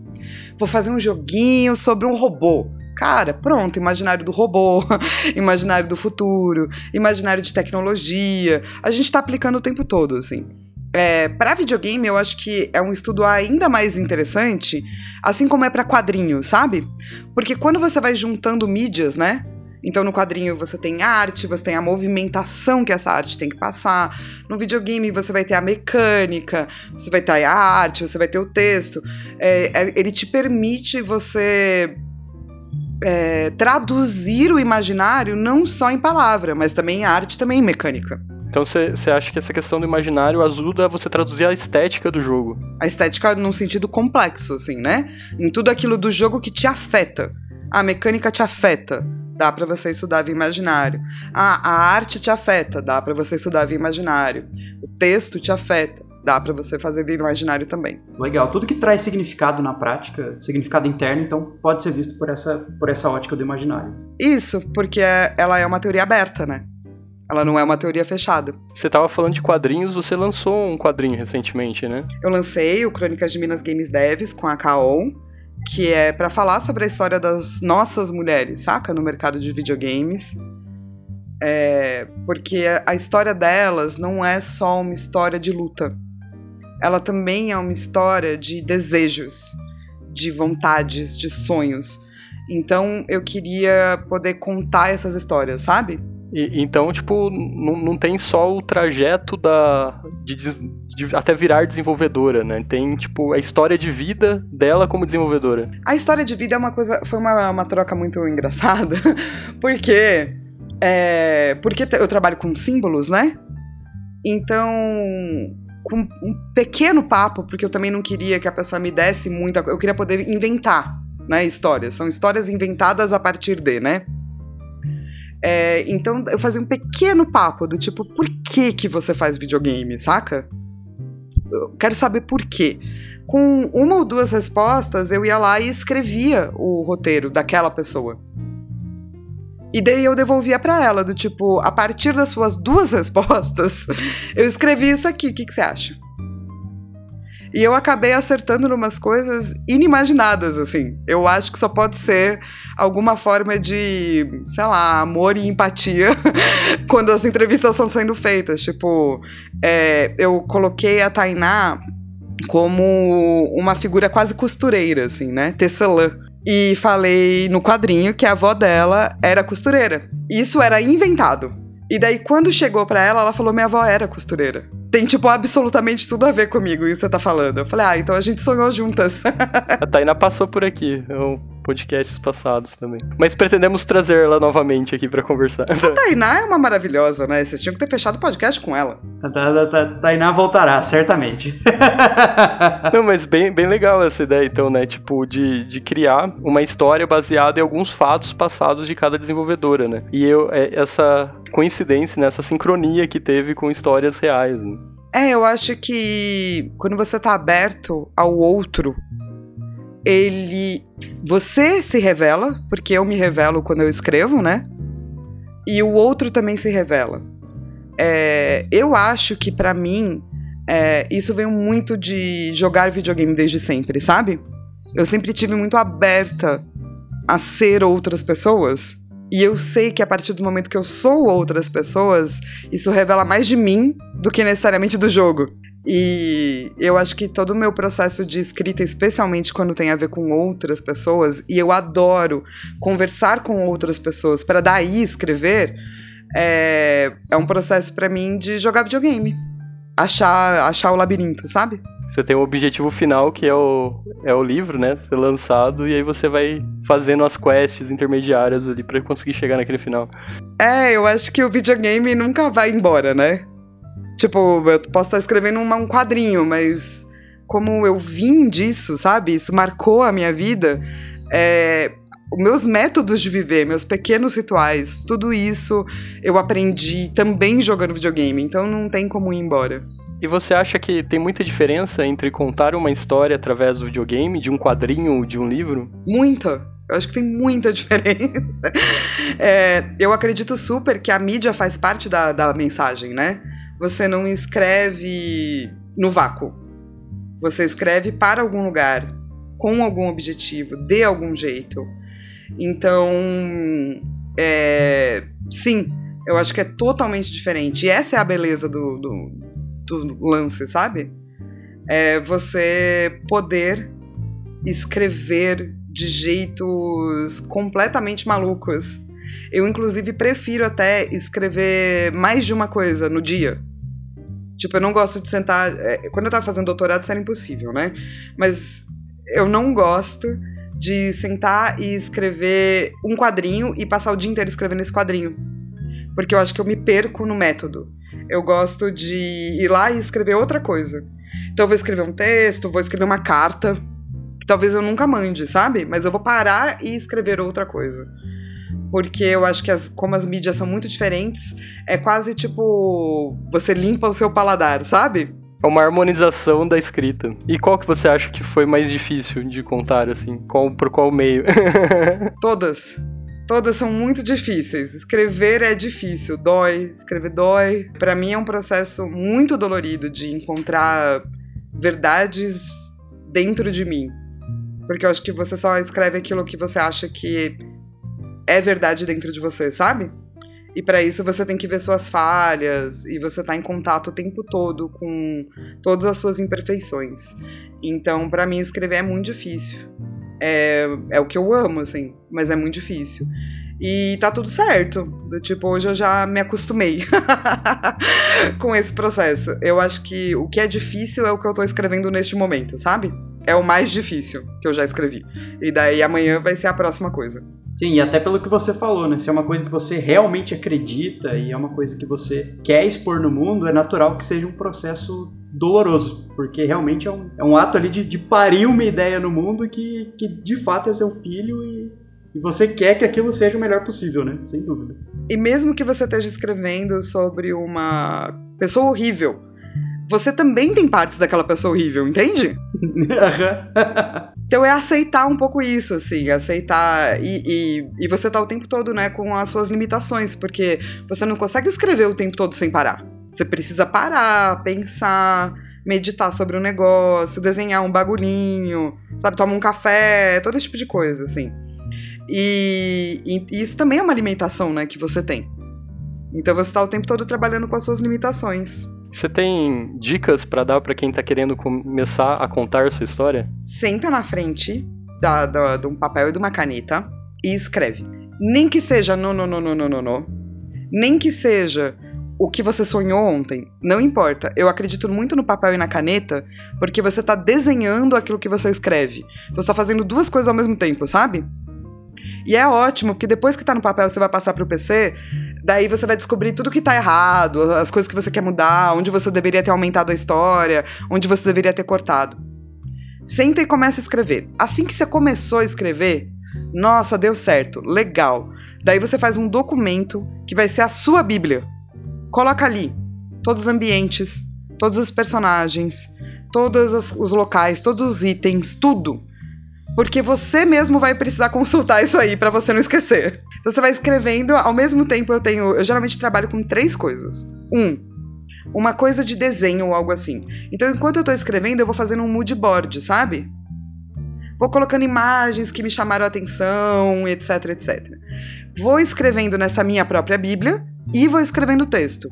vou fazer um joguinho sobre um robô. Cara, pronto, imaginário do robô, imaginário do futuro, imaginário de tecnologia. A gente tá aplicando o tempo todo, assim. É, para videogame, eu acho que é um estudo ainda mais interessante, assim como é para quadrinho, sabe? Porque quando você vai juntando mídias, né? Então, no quadrinho você tem a arte, você tem a movimentação que essa arte tem que passar. No videogame você vai ter a mecânica, você vai ter a arte, você vai ter o texto. É, é ele te permite você é, traduzir o imaginário não só em palavra, mas também em arte, também em mecânica. Então você acha que essa questão do imaginário ajuda você traduzir a estética do jogo? A estética num sentido complexo, assim, né? Em tudo aquilo do jogo que te afeta. A mecânica te afeta dá para você estudar via imaginário. Ah, a arte te afeta, dá para você estudar via imaginário. O texto te afeta, dá para você fazer via imaginário também. Legal, tudo que traz significado na prática, significado interno, então pode ser visto por essa, por essa ótica do imaginário. Isso, porque é, ela é uma teoria aberta, né? Ela não é uma teoria fechada. Você estava falando de quadrinhos, você lançou um quadrinho recentemente, né? Eu lancei o Crônicas de Minas Games Devs com a Kaon que é para falar sobre a história das nossas mulheres, saca? No mercado de videogames. É, porque a história delas não é só uma história de luta. Ela também é uma história de desejos, de vontades, de sonhos. Então eu queria poder contar essas histórias, sabe? E, então, tipo, não, não tem só o trajeto da, de, de, até virar desenvolvedora, né? Tem, tipo, a história de vida dela como desenvolvedora. A história de vida é uma coisa. Foi uma, uma troca muito engraçada, porque. É, porque eu trabalho com símbolos, né? Então, com um pequeno papo, porque eu também não queria que a pessoa me desse muita. Eu queria poder inventar, né? Histórias. São histórias inventadas a partir de, né? É, então eu fazia um pequeno papo do tipo, por que que você faz videogame, saca? eu quero saber por quê. Com uma ou duas respostas, eu ia lá e escrevia o roteiro daquela pessoa. E daí eu devolvia para ela, do tipo, a partir das suas duas respostas, eu escrevi isso aqui, o que, que você acha? E eu acabei acertando numas coisas inimaginadas, assim. Eu acho que só pode ser alguma forma de, sei lá, amor e empatia quando as entrevistas estão sendo feitas. Tipo, é, eu coloquei a Tainá como uma figura quase costureira, assim, né? Tecelã. E falei no quadrinho que a avó dela era costureira. Isso era inventado. E daí, quando chegou pra ela, ela falou: minha avó era costureira tem, tipo, absolutamente tudo a ver comigo isso que você tá falando. Eu falei, ah, então a gente sonhou juntas. a Taina passou por aqui, um podcasts passados também. Mas pretendemos trazer ela novamente aqui para conversar. A Tainá é uma maravilhosa, né? Vocês tinham que ter fechado o podcast com ela. A Tainá voltará, certamente. Não, mas bem, bem legal essa ideia, então, né? Tipo, de, de criar uma história baseada em alguns fatos passados de cada desenvolvedora, né? E eu, é, essa coincidência, né? essa sincronia que teve com histórias reais. Né? É, eu acho que quando você tá aberto ao outro, ele. Você se revela, porque eu me revelo quando eu escrevo, né? E o outro também se revela. É, eu acho que para mim é, isso veio muito de jogar videogame desde sempre, sabe? Eu sempre tive muito aberta a ser outras pessoas. E eu sei que a partir do momento que eu sou outras pessoas, isso revela mais de mim do que necessariamente do jogo. E eu acho que todo o meu processo de escrita, especialmente quando tem a ver com outras pessoas, e eu adoro conversar com outras pessoas para daí escrever, é, é um processo para mim de jogar videogame. Achar, achar o labirinto, sabe? Você tem um objetivo final que é o, é o livro, né? Ser lançado, e aí você vai fazendo as quests intermediárias ali para conseguir chegar naquele final. É, eu acho que o videogame nunca vai embora, né? Tipo, eu posso estar escrevendo um quadrinho, mas como eu vim disso, sabe? Isso marcou a minha vida. É, meus métodos de viver, meus pequenos rituais, tudo isso eu aprendi também jogando videogame, então não tem como ir embora. E você acha que tem muita diferença entre contar uma história através do videogame, de um quadrinho, de um livro? Muita. Eu acho que tem muita diferença. É, eu acredito super que a mídia faz parte da, da mensagem, né? Você não escreve no vácuo. Você escreve para algum lugar, com algum objetivo, de algum jeito. Então, é, sim, eu acho que é totalmente diferente. E essa é a beleza do, do, do lance, sabe? É você poder escrever de jeitos completamente malucos. Eu, inclusive, prefiro até escrever mais de uma coisa no dia. Tipo, eu não gosto de sentar. É, quando eu tava fazendo doutorado, isso era impossível, né? Mas eu não gosto de sentar e escrever um quadrinho e passar o dia inteiro escrevendo esse quadrinho. Porque eu acho que eu me perco no método. Eu gosto de ir lá e escrever outra coisa. Então eu vou escrever um texto, vou escrever uma carta, que talvez eu nunca mande, sabe? Mas eu vou parar e escrever outra coisa. Porque eu acho que as, como as mídias são muito diferentes, é quase tipo você limpa o seu paladar, sabe? É uma harmonização da escrita. E qual que você acha que foi mais difícil de contar, assim? Qual, por qual meio? Todas. Todas são muito difíceis. Escrever é difícil, dói, escrever dói. Para mim é um processo muito dolorido de encontrar verdades dentro de mim. Porque eu acho que você só escreve aquilo que você acha que é verdade dentro de você, sabe? E para isso você tem que ver suas falhas e você tá em contato o tempo todo com todas as suas imperfeições. Então, para mim escrever é muito difícil é, é o que eu amo, assim, mas é muito difícil. E tá tudo certo. Tipo, hoje eu já me acostumei com esse processo. Eu acho que o que é difícil é o que eu tô escrevendo neste momento, sabe? É o mais difícil que eu já escrevi. E daí amanhã vai ser a próxima coisa. Sim, e até pelo que você falou, né? Se é uma coisa que você realmente acredita e é uma coisa que você quer expor no mundo, é natural que seja um processo doloroso, porque realmente é um, é um ato ali de, de parir uma ideia no mundo que, que de fato é seu filho e, e você quer que aquilo seja o melhor possível, né? Sem dúvida. E mesmo que você esteja escrevendo sobre uma pessoa horrível, você também tem partes daquela pessoa horrível, entende? Então é aceitar um pouco isso, assim, aceitar. E, e, e, você tá o tempo todo, né, com as suas limitações, porque você não consegue escrever o tempo todo sem parar. Você precisa parar, pensar, meditar sobre o um negócio, desenhar um bagulhinho, sabe, tomar um café, todo esse tipo de coisa, assim. E, e, isso também é uma limitação, né, que você tem. Então você tá o tempo todo trabalhando com as suas limitações. Você tem dicas para dar para quem tá querendo começar a contar sua história? Senta na frente da, da, de um papel e de uma caneta e escreve. Nem que seja no, no, no, no, no, no, no. Nem que seja o que você sonhou ontem. Não importa. Eu acredito muito no papel e na caneta, porque você tá desenhando aquilo que você escreve. Então você tá fazendo duas coisas ao mesmo tempo, sabe? E é ótimo, porque depois que tá no papel você vai passar pro PC, daí você vai descobrir tudo que tá errado, as coisas que você quer mudar, onde você deveria ter aumentado a história, onde você deveria ter cortado. Senta e começa a escrever. Assim que você começou a escrever, nossa, deu certo, legal. Daí você faz um documento que vai ser a sua Bíblia. Coloca ali todos os ambientes, todos os personagens, todos os locais, todos os itens, tudo porque você mesmo vai precisar consultar isso aí para você não esquecer. Então você vai escrevendo, ao mesmo tempo eu tenho, eu geralmente trabalho com três coisas. Um, uma coisa de desenho ou algo assim. Então enquanto eu tô escrevendo, eu vou fazendo um mood board, sabe? Vou colocando imagens que me chamaram a atenção, etc, etc. Vou escrevendo nessa minha própria Bíblia e vou escrevendo texto.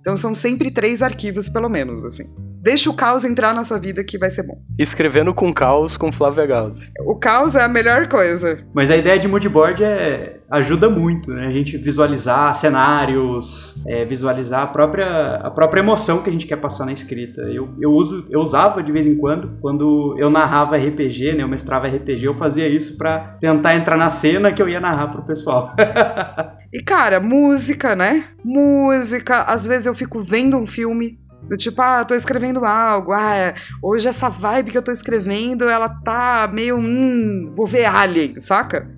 Então são sempre três arquivos, pelo menos, assim. Deixa o caos entrar na sua vida que vai ser bom. Escrevendo com caos com Flávia Gauss. O caos é a melhor coisa. Mas a ideia de moodboard é ajuda muito, né? A gente visualizar cenários, é, visualizar a própria, a própria emoção que a gente quer passar na escrita. Eu, eu, uso, eu usava de vez em quando, quando eu narrava RPG, né? Eu mestrava RPG, eu fazia isso para tentar entrar na cena que eu ia narrar pro pessoal. e cara, música, né? Música. Às vezes eu fico vendo um filme do tipo, ah, tô escrevendo algo, ah, é, hoje essa vibe que eu tô escrevendo, ela tá meio, hum, vou ver Alien, saca?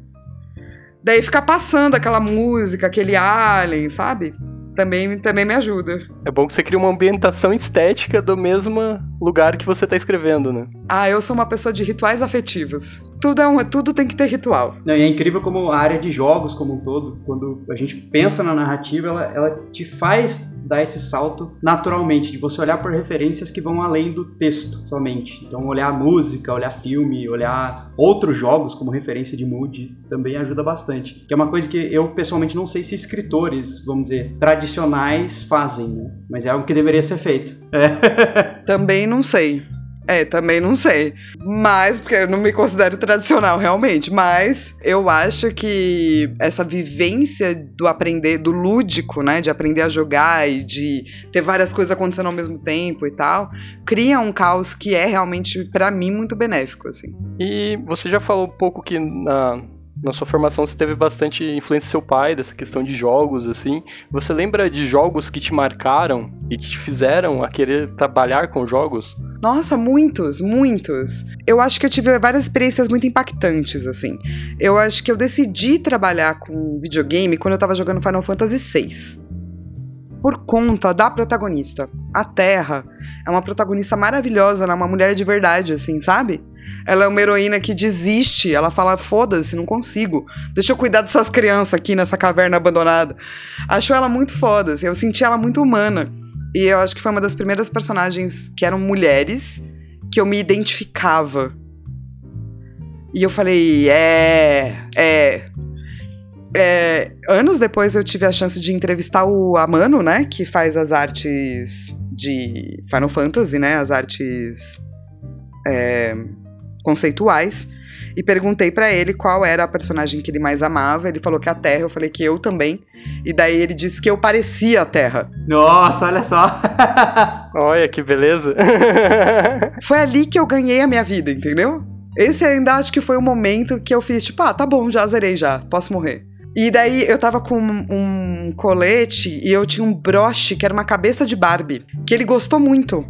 Daí fica passando aquela música, aquele Alien, sabe? Também, também me ajuda. É bom que você cria uma ambientação estética do mesmo lugar que você tá escrevendo, né? Ah, eu sou uma pessoa de rituais afetivos. Tudo, é um, tudo tem que ter ritual. Não, e é incrível como a área de jogos como um todo, quando a gente pensa na narrativa, ela, ela te faz dar esse salto naturalmente, de você olhar por referências que vão além do texto somente. Então, olhar música, olhar filme, olhar outros jogos como referência de mood também ajuda bastante. Que é uma coisa que eu pessoalmente não sei se escritores, vamos dizer, tradicionais fazem, né? Mas é algo que deveria ser feito. É. Também não sei. É, também não sei. Mas, porque eu não me considero tradicional, realmente. Mas eu acho que essa vivência do aprender, do lúdico, né? De aprender a jogar e de ter várias coisas acontecendo ao mesmo tempo e tal, cria um caos que é realmente, para mim, muito benéfico, assim. E você já falou um pouco que na, na sua formação você teve bastante influência do seu pai, dessa questão de jogos, assim. Você lembra de jogos que te marcaram e que te fizeram a querer trabalhar com jogos? Nossa, muitos, muitos. Eu acho que eu tive várias experiências muito impactantes, assim. Eu acho que eu decidi trabalhar com videogame quando eu tava jogando Final Fantasy VI por conta da protagonista. A Terra é uma protagonista maravilhosa, ela é uma mulher de verdade, assim, sabe? Ela é uma heroína que desiste, ela fala: foda-se, não consigo. Deixa eu cuidar dessas crianças aqui nessa caverna abandonada. Acho ela muito foda, assim, eu senti ela muito humana. E eu acho que foi uma das primeiras personagens que eram mulheres que eu me identificava. E eu falei: é, é, é, anos depois eu tive a chance de entrevistar o Amano, né? Que faz as artes de Final Fantasy, né? As artes é, conceituais. E perguntei para ele qual era a personagem que ele mais amava. Ele falou que a Terra. Eu falei que eu também. E daí ele disse que eu parecia a Terra. Nossa, olha só. olha que beleza. foi ali que eu ganhei a minha vida, entendeu? Esse ainda acho que foi o momento que eu fiz, tipo, ah, tá bom, já zerei já, posso morrer. E daí eu tava com um, colete e eu tinha um broche que era uma cabeça de Barbie, que ele gostou muito.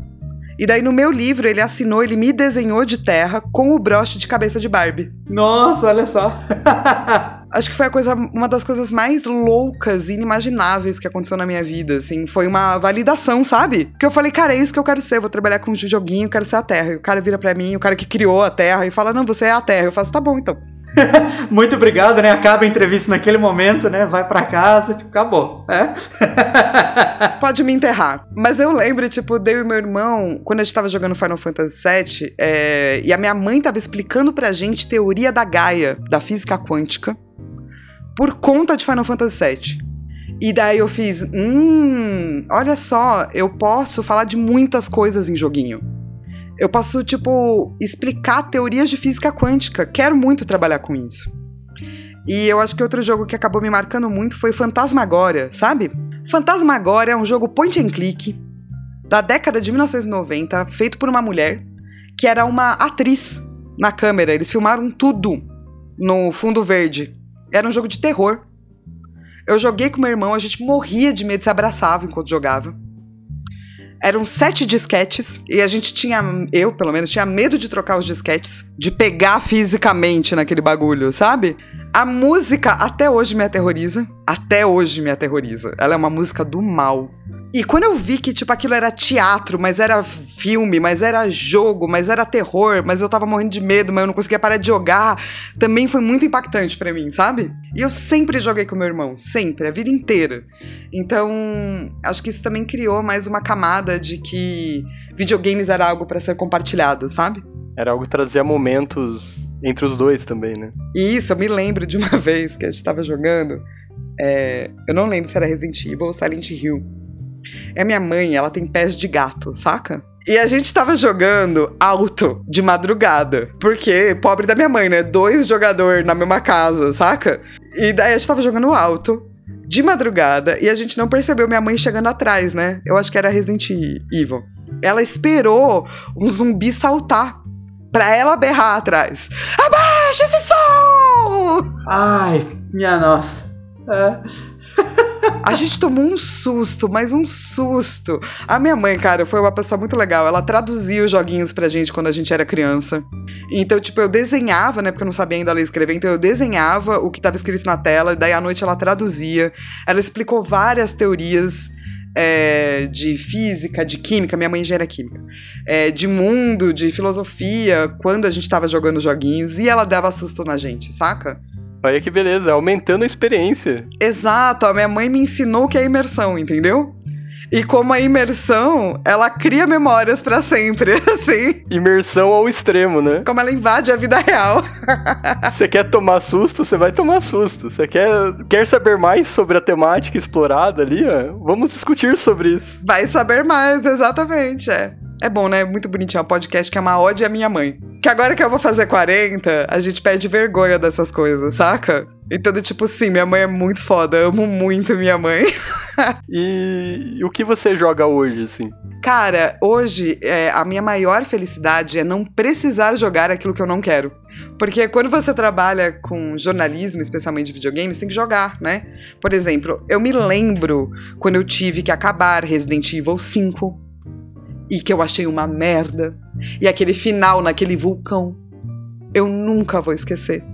E daí no meu livro ele assinou, ele me desenhou de terra com o broche de cabeça de Barbie. Nossa, olha só. acho que foi a coisa, uma das coisas mais loucas e inimagináveis que aconteceu na minha vida, assim. Foi uma validação, sabe? Porque eu falei, cara, é isso que eu quero ser. Vou trabalhar com um joguinho, quero ser a Terra. E o cara vira pra mim, o cara que criou a Terra, e fala, não, você é a Terra. Eu faço, tá bom, então. Muito obrigado, né? Acaba a entrevista naquele momento, né? Vai para casa, tipo, acabou. É? Pode me enterrar. Mas eu lembro, tipo, eu e meu irmão, quando a gente tava jogando Final Fantasy VII, é... e a minha mãe tava explicando pra gente teoria da Gaia, da física quântica, por conta de Final Fantasy VII. E daí eu fiz, hum, olha só, eu posso falar de muitas coisas em joguinho. Eu posso, tipo, explicar teorias de física quântica. Quero muito trabalhar com isso. E eu acho que outro jogo que acabou me marcando muito foi Fantasmagoria, sabe? Fantasmagoria é um jogo point and click da década de 1990, feito por uma mulher que era uma atriz na câmera. Eles filmaram tudo no fundo verde. Era um jogo de terror. Eu joguei com meu irmão, a gente morria de medo, se abraçava enquanto jogava. Eram sete disquetes e a gente tinha, eu pelo menos, tinha medo de trocar os disquetes, de pegar fisicamente naquele bagulho, sabe? A música até hoje me aterroriza. Até hoje me aterroriza. Ela é uma música do mal. E quando eu vi que, tipo, aquilo era teatro, mas era filme, mas era jogo, mas era terror, mas eu tava morrendo de medo, mas eu não conseguia parar de jogar, também foi muito impactante para mim, sabe? E eu sempre joguei com meu irmão, sempre, a vida inteira. Então, acho que isso também criou mais uma camada de que videogames era algo para ser compartilhado, sabe? Era algo que trazia momentos entre os dois também, né? Isso, eu me lembro de uma vez que a gente tava jogando. É, eu não lembro se era Resident Evil ou Silent Hill. É minha mãe, ela tem pés de gato, saca? E a gente tava jogando alto de madrugada. Porque, pobre da minha mãe, né? Dois jogadores na mesma casa, saca? E daí a gente tava jogando alto de madrugada e a gente não percebeu minha mãe chegando atrás, né? Eu acho que era Resident Evil. Ela esperou um zumbi saltar pra ela berrar atrás. Abaixa esse som! Ai, minha nossa. É. A gente tomou um susto, mas um susto. A minha mãe, cara, foi uma pessoa muito legal. Ela traduzia os joguinhos pra gente quando a gente era criança. Então, tipo, eu desenhava, né? Porque eu não sabia ainda ler e escrever. Então, eu desenhava o que estava escrito na tela. Daí, à noite, ela traduzia. Ela explicou várias teorias é, de física, de química, minha mãe já era química, é, de mundo, de filosofia, quando a gente tava jogando joguinhos, e ela dava susto na gente, saca? Olha que beleza, aumentando a experiência. Exato, a minha mãe me ensinou o que é imersão, entendeu? E como a imersão, ela cria memórias para sempre, assim. Imersão ao extremo, né? Como ela invade a vida real. Você quer tomar susto, você vai tomar susto. Você quer, quer saber mais sobre a temática explorada ali, ó? Vamos discutir sobre isso. Vai saber mais, exatamente, é. É bom, né? Muito bonitinho. É um podcast que é uma ode à minha mãe. Que agora que eu vou fazer 40, a gente perde vergonha dessas coisas, saca? Então, tipo, sim, minha mãe é muito foda. Eu amo muito minha mãe. e, o que você joga hoje, assim? Cara, hoje é, a minha maior felicidade é não precisar jogar aquilo que eu não quero. Porque quando você trabalha com jornalismo, especialmente de videogames, tem que jogar, né? Por exemplo, eu me lembro quando eu tive que acabar Resident Evil 5 e que eu achei uma merda. E aquele final naquele vulcão. Eu nunca vou esquecer.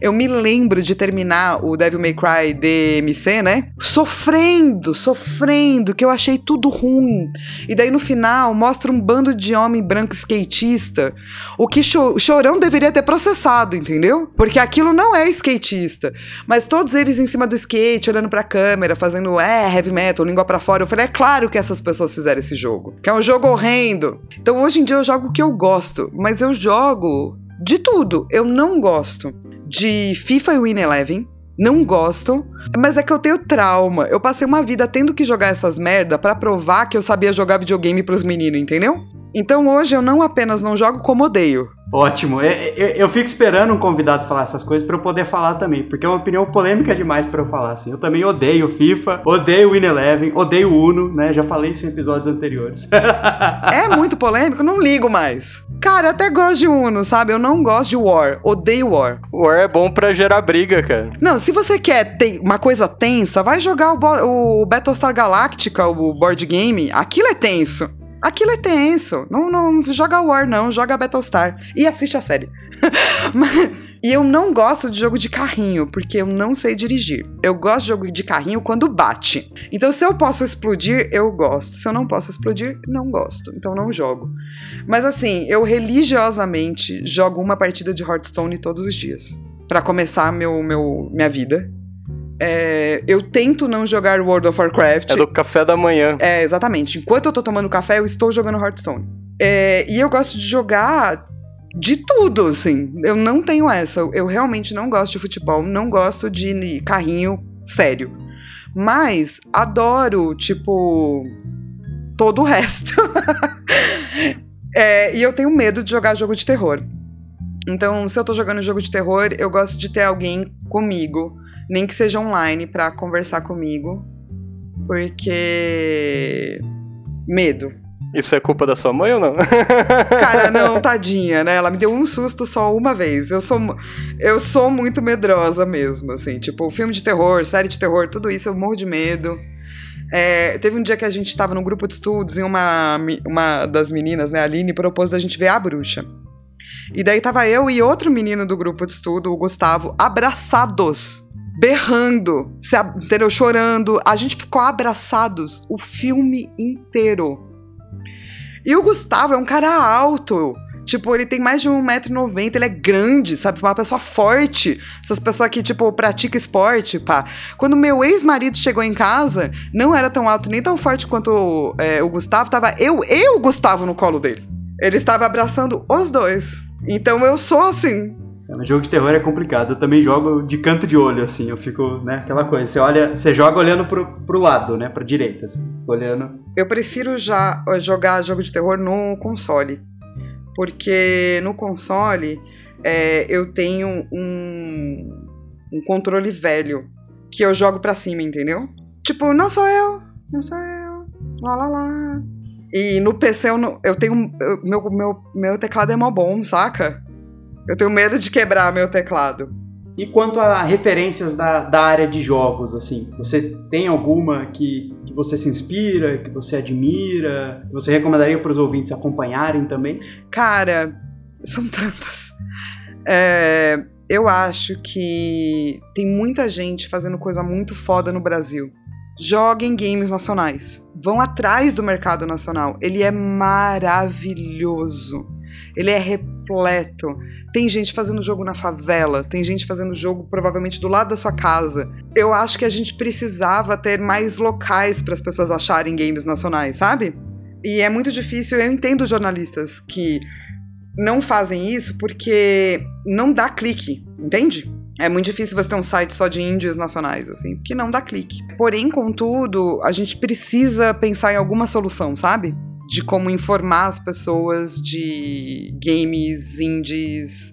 Eu me lembro de terminar o Devil May Cry DMC, né? Sofrendo, sofrendo, que eu achei tudo ruim. E daí no final mostra um bando de homem branco skatista. O que o Chorão deveria ter processado, entendeu? Porque aquilo não é skatista. Mas todos eles em cima do skate, olhando pra câmera, fazendo é, heavy metal, língua para fora. Eu falei, é claro que essas pessoas fizeram esse jogo. Que é um jogo horrendo. Então hoje em dia eu jogo o que eu gosto. Mas eu jogo de tudo. Eu não gosto de FIFA e Win Eleven. Não gosto, mas é que eu tenho trauma. Eu passei uma vida tendo que jogar essas merda para provar que eu sabia jogar videogame pros meninos, entendeu? Então hoje eu não apenas não jogo, como odeio. Ótimo. Eu, eu, eu, fico esperando um convidado falar essas coisas para eu poder falar também, porque é uma opinião polêmica demais para eu falar assim. Eu também odeio FIFA, odeio Win Eleven, odeio Uno, né? Já falei isso em episódios anteriores. é muito polêmico, não ligo mais. Cara, eu até gosto de Uno, sabe? Eu não gosto de War, odeio War. War é bom para gerar briga, cara. Não, se você quer ter uma coisa tensa, vai jogar o, o Battlestar Galactica, o board game. Aquilo é tenso. Aquilo é tenso. Não, não joga War, não. Joga Battlestar. E assiste a série. E eu não gosto de jogo de carrinho, porque eu não sei dirigir. Eu gosto de jogo de carrinho quando bate. Então, se eu posso explodir, eu gosto. Se eu não posso explodir, não gosto. Então, não jogo. Mas assim, eu religiosamente jogo uma partida de Hearthstone todos os dias. Pra começar meu, meu, minha vida. É, eu tento não jogar World of Warcraft. É do café da manhã. É, exatamente. Enquanto eu tô tomando café, eu estou jogando Hearthstone. É, e eu gosto de jogar de tudo, assim. Eu não tenho essa. Eu realmente não gosto de futebol, não gosto de carrinho sério. Mas adoro, tipo, todo o resto. é, e eu tenho medo de jogar jogo de terror. Então, se eu tô jogando jogo de terror, eu gosto de ter alguém comigo, nem que seja online, para conversar comigo. Porque. Medo. Isso é culpa da sua mãe ou não? Cara, não, tadinha, né? Ela me deu um susto só uma vez. Eu sou, eu sou muito medrosa mesmo, assim. Tipo, filme de terror, série de terror, tudo isso eu morro de medo. É, teve um dia que a gente tava num grupo de estudos e uma, uma das meninas, né, a Aline, propôs da gente ver a bruxa. E daí tava eu e outro menino do grupo de estudo, o Gustavo, abraçados berrando, entendeu? Chorando. A gente ficou abraçados o filme inteiro. E o Gustavo é um cara alto. Tipo, ele tem mais de 1,90m, ele é grande, sabe? Uma pessoa forte. Essas pessoas que, tipo, pratica esporte, pá. Quando meu ex-marido chegou em casa, não era tão alto nem tão forte quanto é, o Gustavo, tava eu e o Gustavo no colo dele. Ele estava abraçando os dois. Então eu sou assim, é, mas jogo de terror é complicado. Eu também jogo de canto de olho, assim. Eu fico, né? Aquela coisa. Você olha, você joga olhando pro, pro lado, né? Pra direita, assim. Fico olhando. Eu prefiro já jogar jogo de terror no console. Porque no console é, eu tenho um, um controle velho que eu jogo pra cima, entendeu? Tipo, não sou eu, não sou eu, lá lá lá. E no PC eu, eu tenho. Eu, meu, meu, meu teclado é mó bom, saca? Eu tenho medo de quebrar meu teclado. E quanto a referências da, da área de jogos, assim, você tem alguma que, que você se inspira, que você admira, que você recomendaria para os ouvintes acompanharem também? Cara, são tantas. É, eu acho que tem muita gente fazendo coisa muito foda no Brasil. Joguem games nacionais. Vão atrás do mercado nacional. Ele é maravilhoso. Ele é repleto. Tem gente fazendo jogo na favela, tem gente fazendo jogo provavelmente do lado da sua casa. Eu acho que a gente precisava ter mais locais para as pessoas acharem games nacionais, sabe? E é muito difícil, eu entendo jornalistas que não fazem isso porque não dá clique, entende? É muito difícil você ter um site só de índios nacionais, assim, porque não dá clique. Porém, contudo, a gente precisa pensar em alguma solução, sabe? De como informar as pessoas de games indies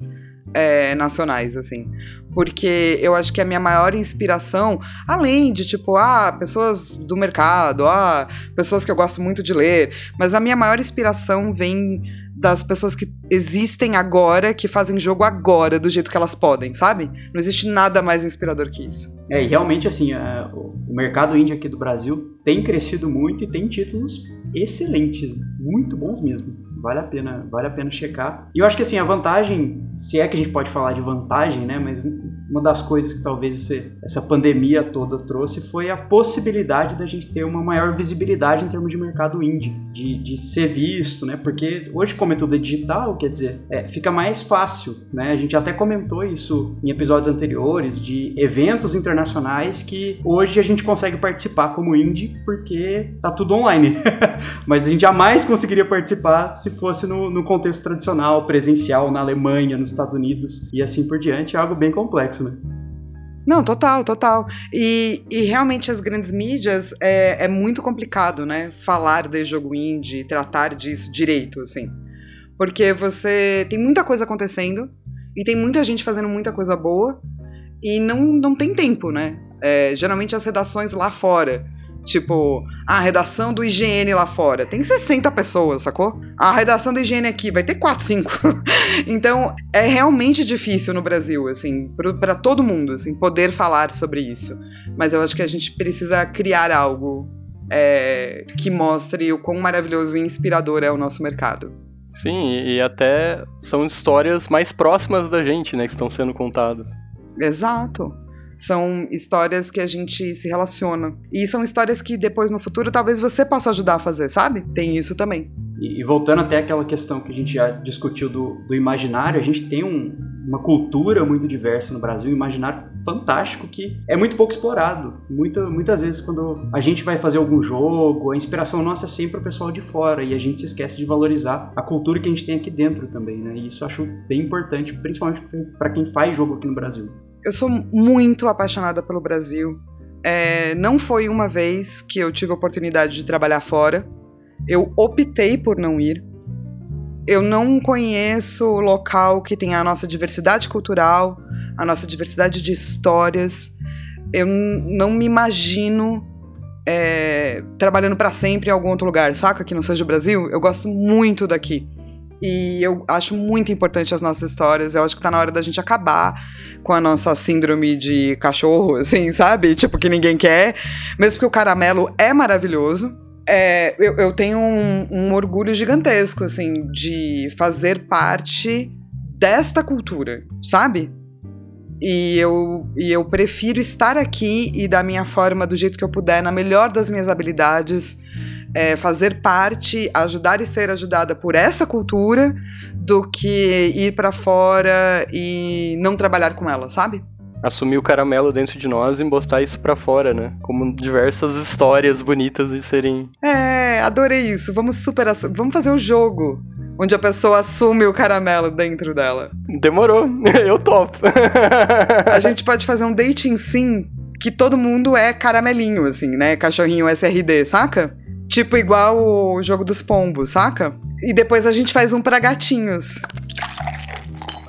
é, nacionais, assim. Porque eu acho que a minha maior inspiração, além de tipo, ah, pessoas do mercado, ah, pessoas que eu gosto muito de ler, mas a minha maior inspiração vem das pessoas que existem agora, que fazem jogo agora, do jeito que elas podem, sabe? Não existe nada mais inspirador que isso. É, e realmente, assim, a, o mercado indie aqui do Brasil tem crescido muito e tem títulos excelentes, muito bons mesmo. Vale a pena, vale a pena checar. E eu acho que assim, a vantagem, se é que a gente pode falar de vantagem, né, mas uma das coisas que talvez esse, essa pandemia toda trouxe foi a possibilidade da gente ter uma maior visibilidade em termos de mercado indie, de, de ser visto, né? Porque hoje, como é tudo digital, quer dizer, é, fica mais fácil, né? A gente até comentou isso em episódios anteriores de eventos internacionais que hoje a gente consegue participar como indie porque tá tudo online. Mas a gente jamais conseguiria participar se fosse no, no contexto tradicional, presencial, na Alemanha, nos Estados Unidos e assim por diante. É algo bem complexo né? Não, total, total. E, e realmente as grandes mídias é, é muito complicado, né? Falar de jogo indie, tratar disso direito, assim. Porque você tem muita coisa acontecendo e tem muita gente fazendo muita coisa boa e não, não tem tempo, né? É, geralmente as redações lá fora Tipo, a redação do IGN lá fora tem 60 pessoas, sacou? A redação do IGN aqui vai ter 4, 5. então, é realmente difícil no Brasil, assim, para todo mundo, assim, poder falar sobre isso. Mas eu acho que a gente precisa criar algo é, que mostre o quão maravilhoso e inspirador é o nosso mercado. Sim, e até são histórias mais próximas da gente, né, que estão sendo contadas. Exato. São histórias que a gente se relaciona. E são histórias que depois no futuro talvez você possa ajudar a fazer, sabe? Tem isso também. E, e voltando até aquela questão que a gente já discutiu do, do imaginário, a gente tem um, uma cultura muito diversa no Brasil, um imaginário fantástico que é muito pouco explorado. Muito, muitas vezes, quando a gente vai fazer algum jogo, a inspiração nossa é sempre o pessoal de fora e a gente se esquece de valorizar a cultura que a gente tem aqui dentro também, né? E isso eu acho bem importante, principalmente para quem faz jogo aqui no Brasil. Eu sou muito apaixonada pelo Brasil. É, não foi uma vez que eu tive a oportunidade de trabalhar fora. Eu optei por não ir. Eu não conheço local que tenha a nossa diversidade cultural, a nossa diversidade de histórias. Eu não me imagino é, trabalhando para sempre em algum outro lugar, saca? Que não seja o Brasil. Eu gosto muito daqui. E eu acho muito importante as nossas histórias. Eu acho que tá na hora da gente acabar com a nossa síndrome de cachorro, assim, sabe? Tipo, que ninguém quer. Mesmo porque o caramelo é maravilhoso. É, eu, eu, tenho um, um orgulho gigantesco, assim, de fazer parte desta cultura, sabe? E eu, e eu prefiro estar aqui e da minha forma, do jeito que eu puder, na melhor das minhas habilidades, é, fazer parte, ajudar e ser ajudada por essa cultura, do que ir para fora e não trabalhar com ela, sabe? Assumir o caramelo dentro de nós e botar isso para fora, né? Como diversas histórias bonitas de serem. É, adorei isso. Vamos super. Vamos fazer um jogo onde a pessoa assume o caramelo dentro dela. Demorou, eu topo. a gente pode fazer um dating sim que todo mundo é caramelinho, assim, né? Cachorrinho SRD, saca? Tipo igual o jogo dos pombos, saca? E depois a gente faz um para gatinhos.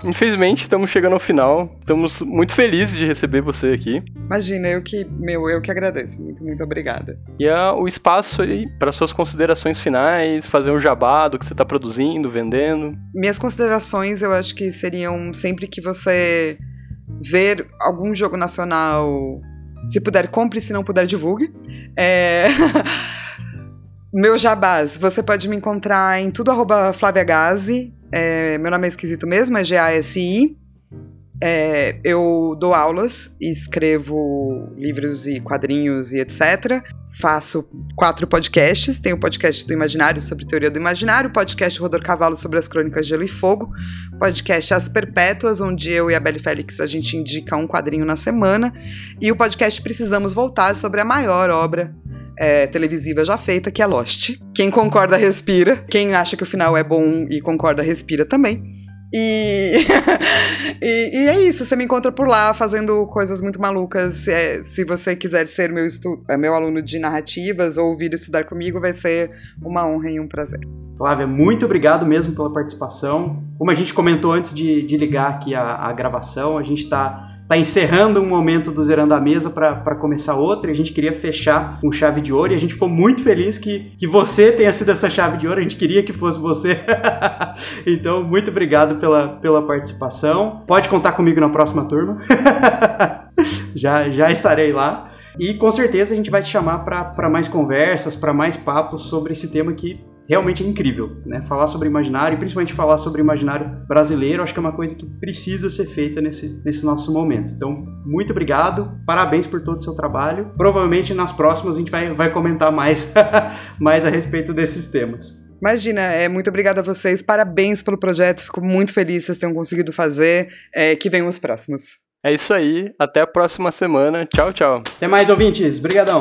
Infelizmente, estamos chegando ao final. Estamos muito felizes de receber você aqui. Imagina, eu que, meu, eu que agradeço. Muito, muito obrigada. E a, o espaço aí para suas considerações finais, fazer um jabá do que você está produzindo, vendendo. Minhas considerações, eu acho que seriam sempre que você ver algum jogo nacional, se puder, compre, se não puder, divulgue. É... Meu jabás, você pode me encontrar em tudo arroba Flávia Gazi. É, meu nome é esquisito mesmo, é G-A-S-I. É, eu dou aulas, escrevo livros e quadrinhos e etc. Faço quatro podcasts. Tem o podcast do Imaginário sobre teoria do imaginário, o podcast Rodor Cavalo sobre as crônicas de Gelo e Fogo, podcast As Perpétuas, onde eu e a Belle Félix a gente indica um quadrinho na semana, e o podcast Precisamos Voltar sobre a maior obra é, televisiva já feita, que é Lost. Quem concorda, respira. Quem acha que o final é bom e concorda, respira também. E, e, e, é isso, você me encontra por lá fazendo coisas muito malucas. É, se você quiser ser meu, estu é, meu aluno de narrativas ou vir estudar comigo, vai ser uma honra e um prazer. Flávia, muito obrigado mesmo pela participação. Como a gente comentou antes de, de ligar aqui a, a gravação, a gente está tá encerrando um momento do Zerando a Mesa para começar outro e a gente queria fechar com chave de ouro e a gente ficou muito feliz que, que você tenha sido essa chave de ouro, a gente queria que fosse você. então, muito obrigado pela, pela participação. Pode contar comigo na próxima turma. já, já estarei lá. E com certeza a gente vai te chamar para mais conversas, para mais papos sobre esse tema que realmente é incrível, né? Falar sobre imaginário, e principalmente falar sobre imaginário brasileiro, acho que é uma coisa que precisa ser feita nesse, nesse nosso momento. Então, muito obrigado, parabéns por todo o seu trabalho. Provavelmente nas próximas a gente vai, vai comentar mais, mais a respeito desses temas. Imagina, é, muito obrigada a vocês, parabéns pelo projeto, fico muito feliz que vocês tenham conseguido fazer, é, que venham os próximos. É isso aí, até a próxima semana, tchau, tchau. Até mais, ouvintes, brigadão.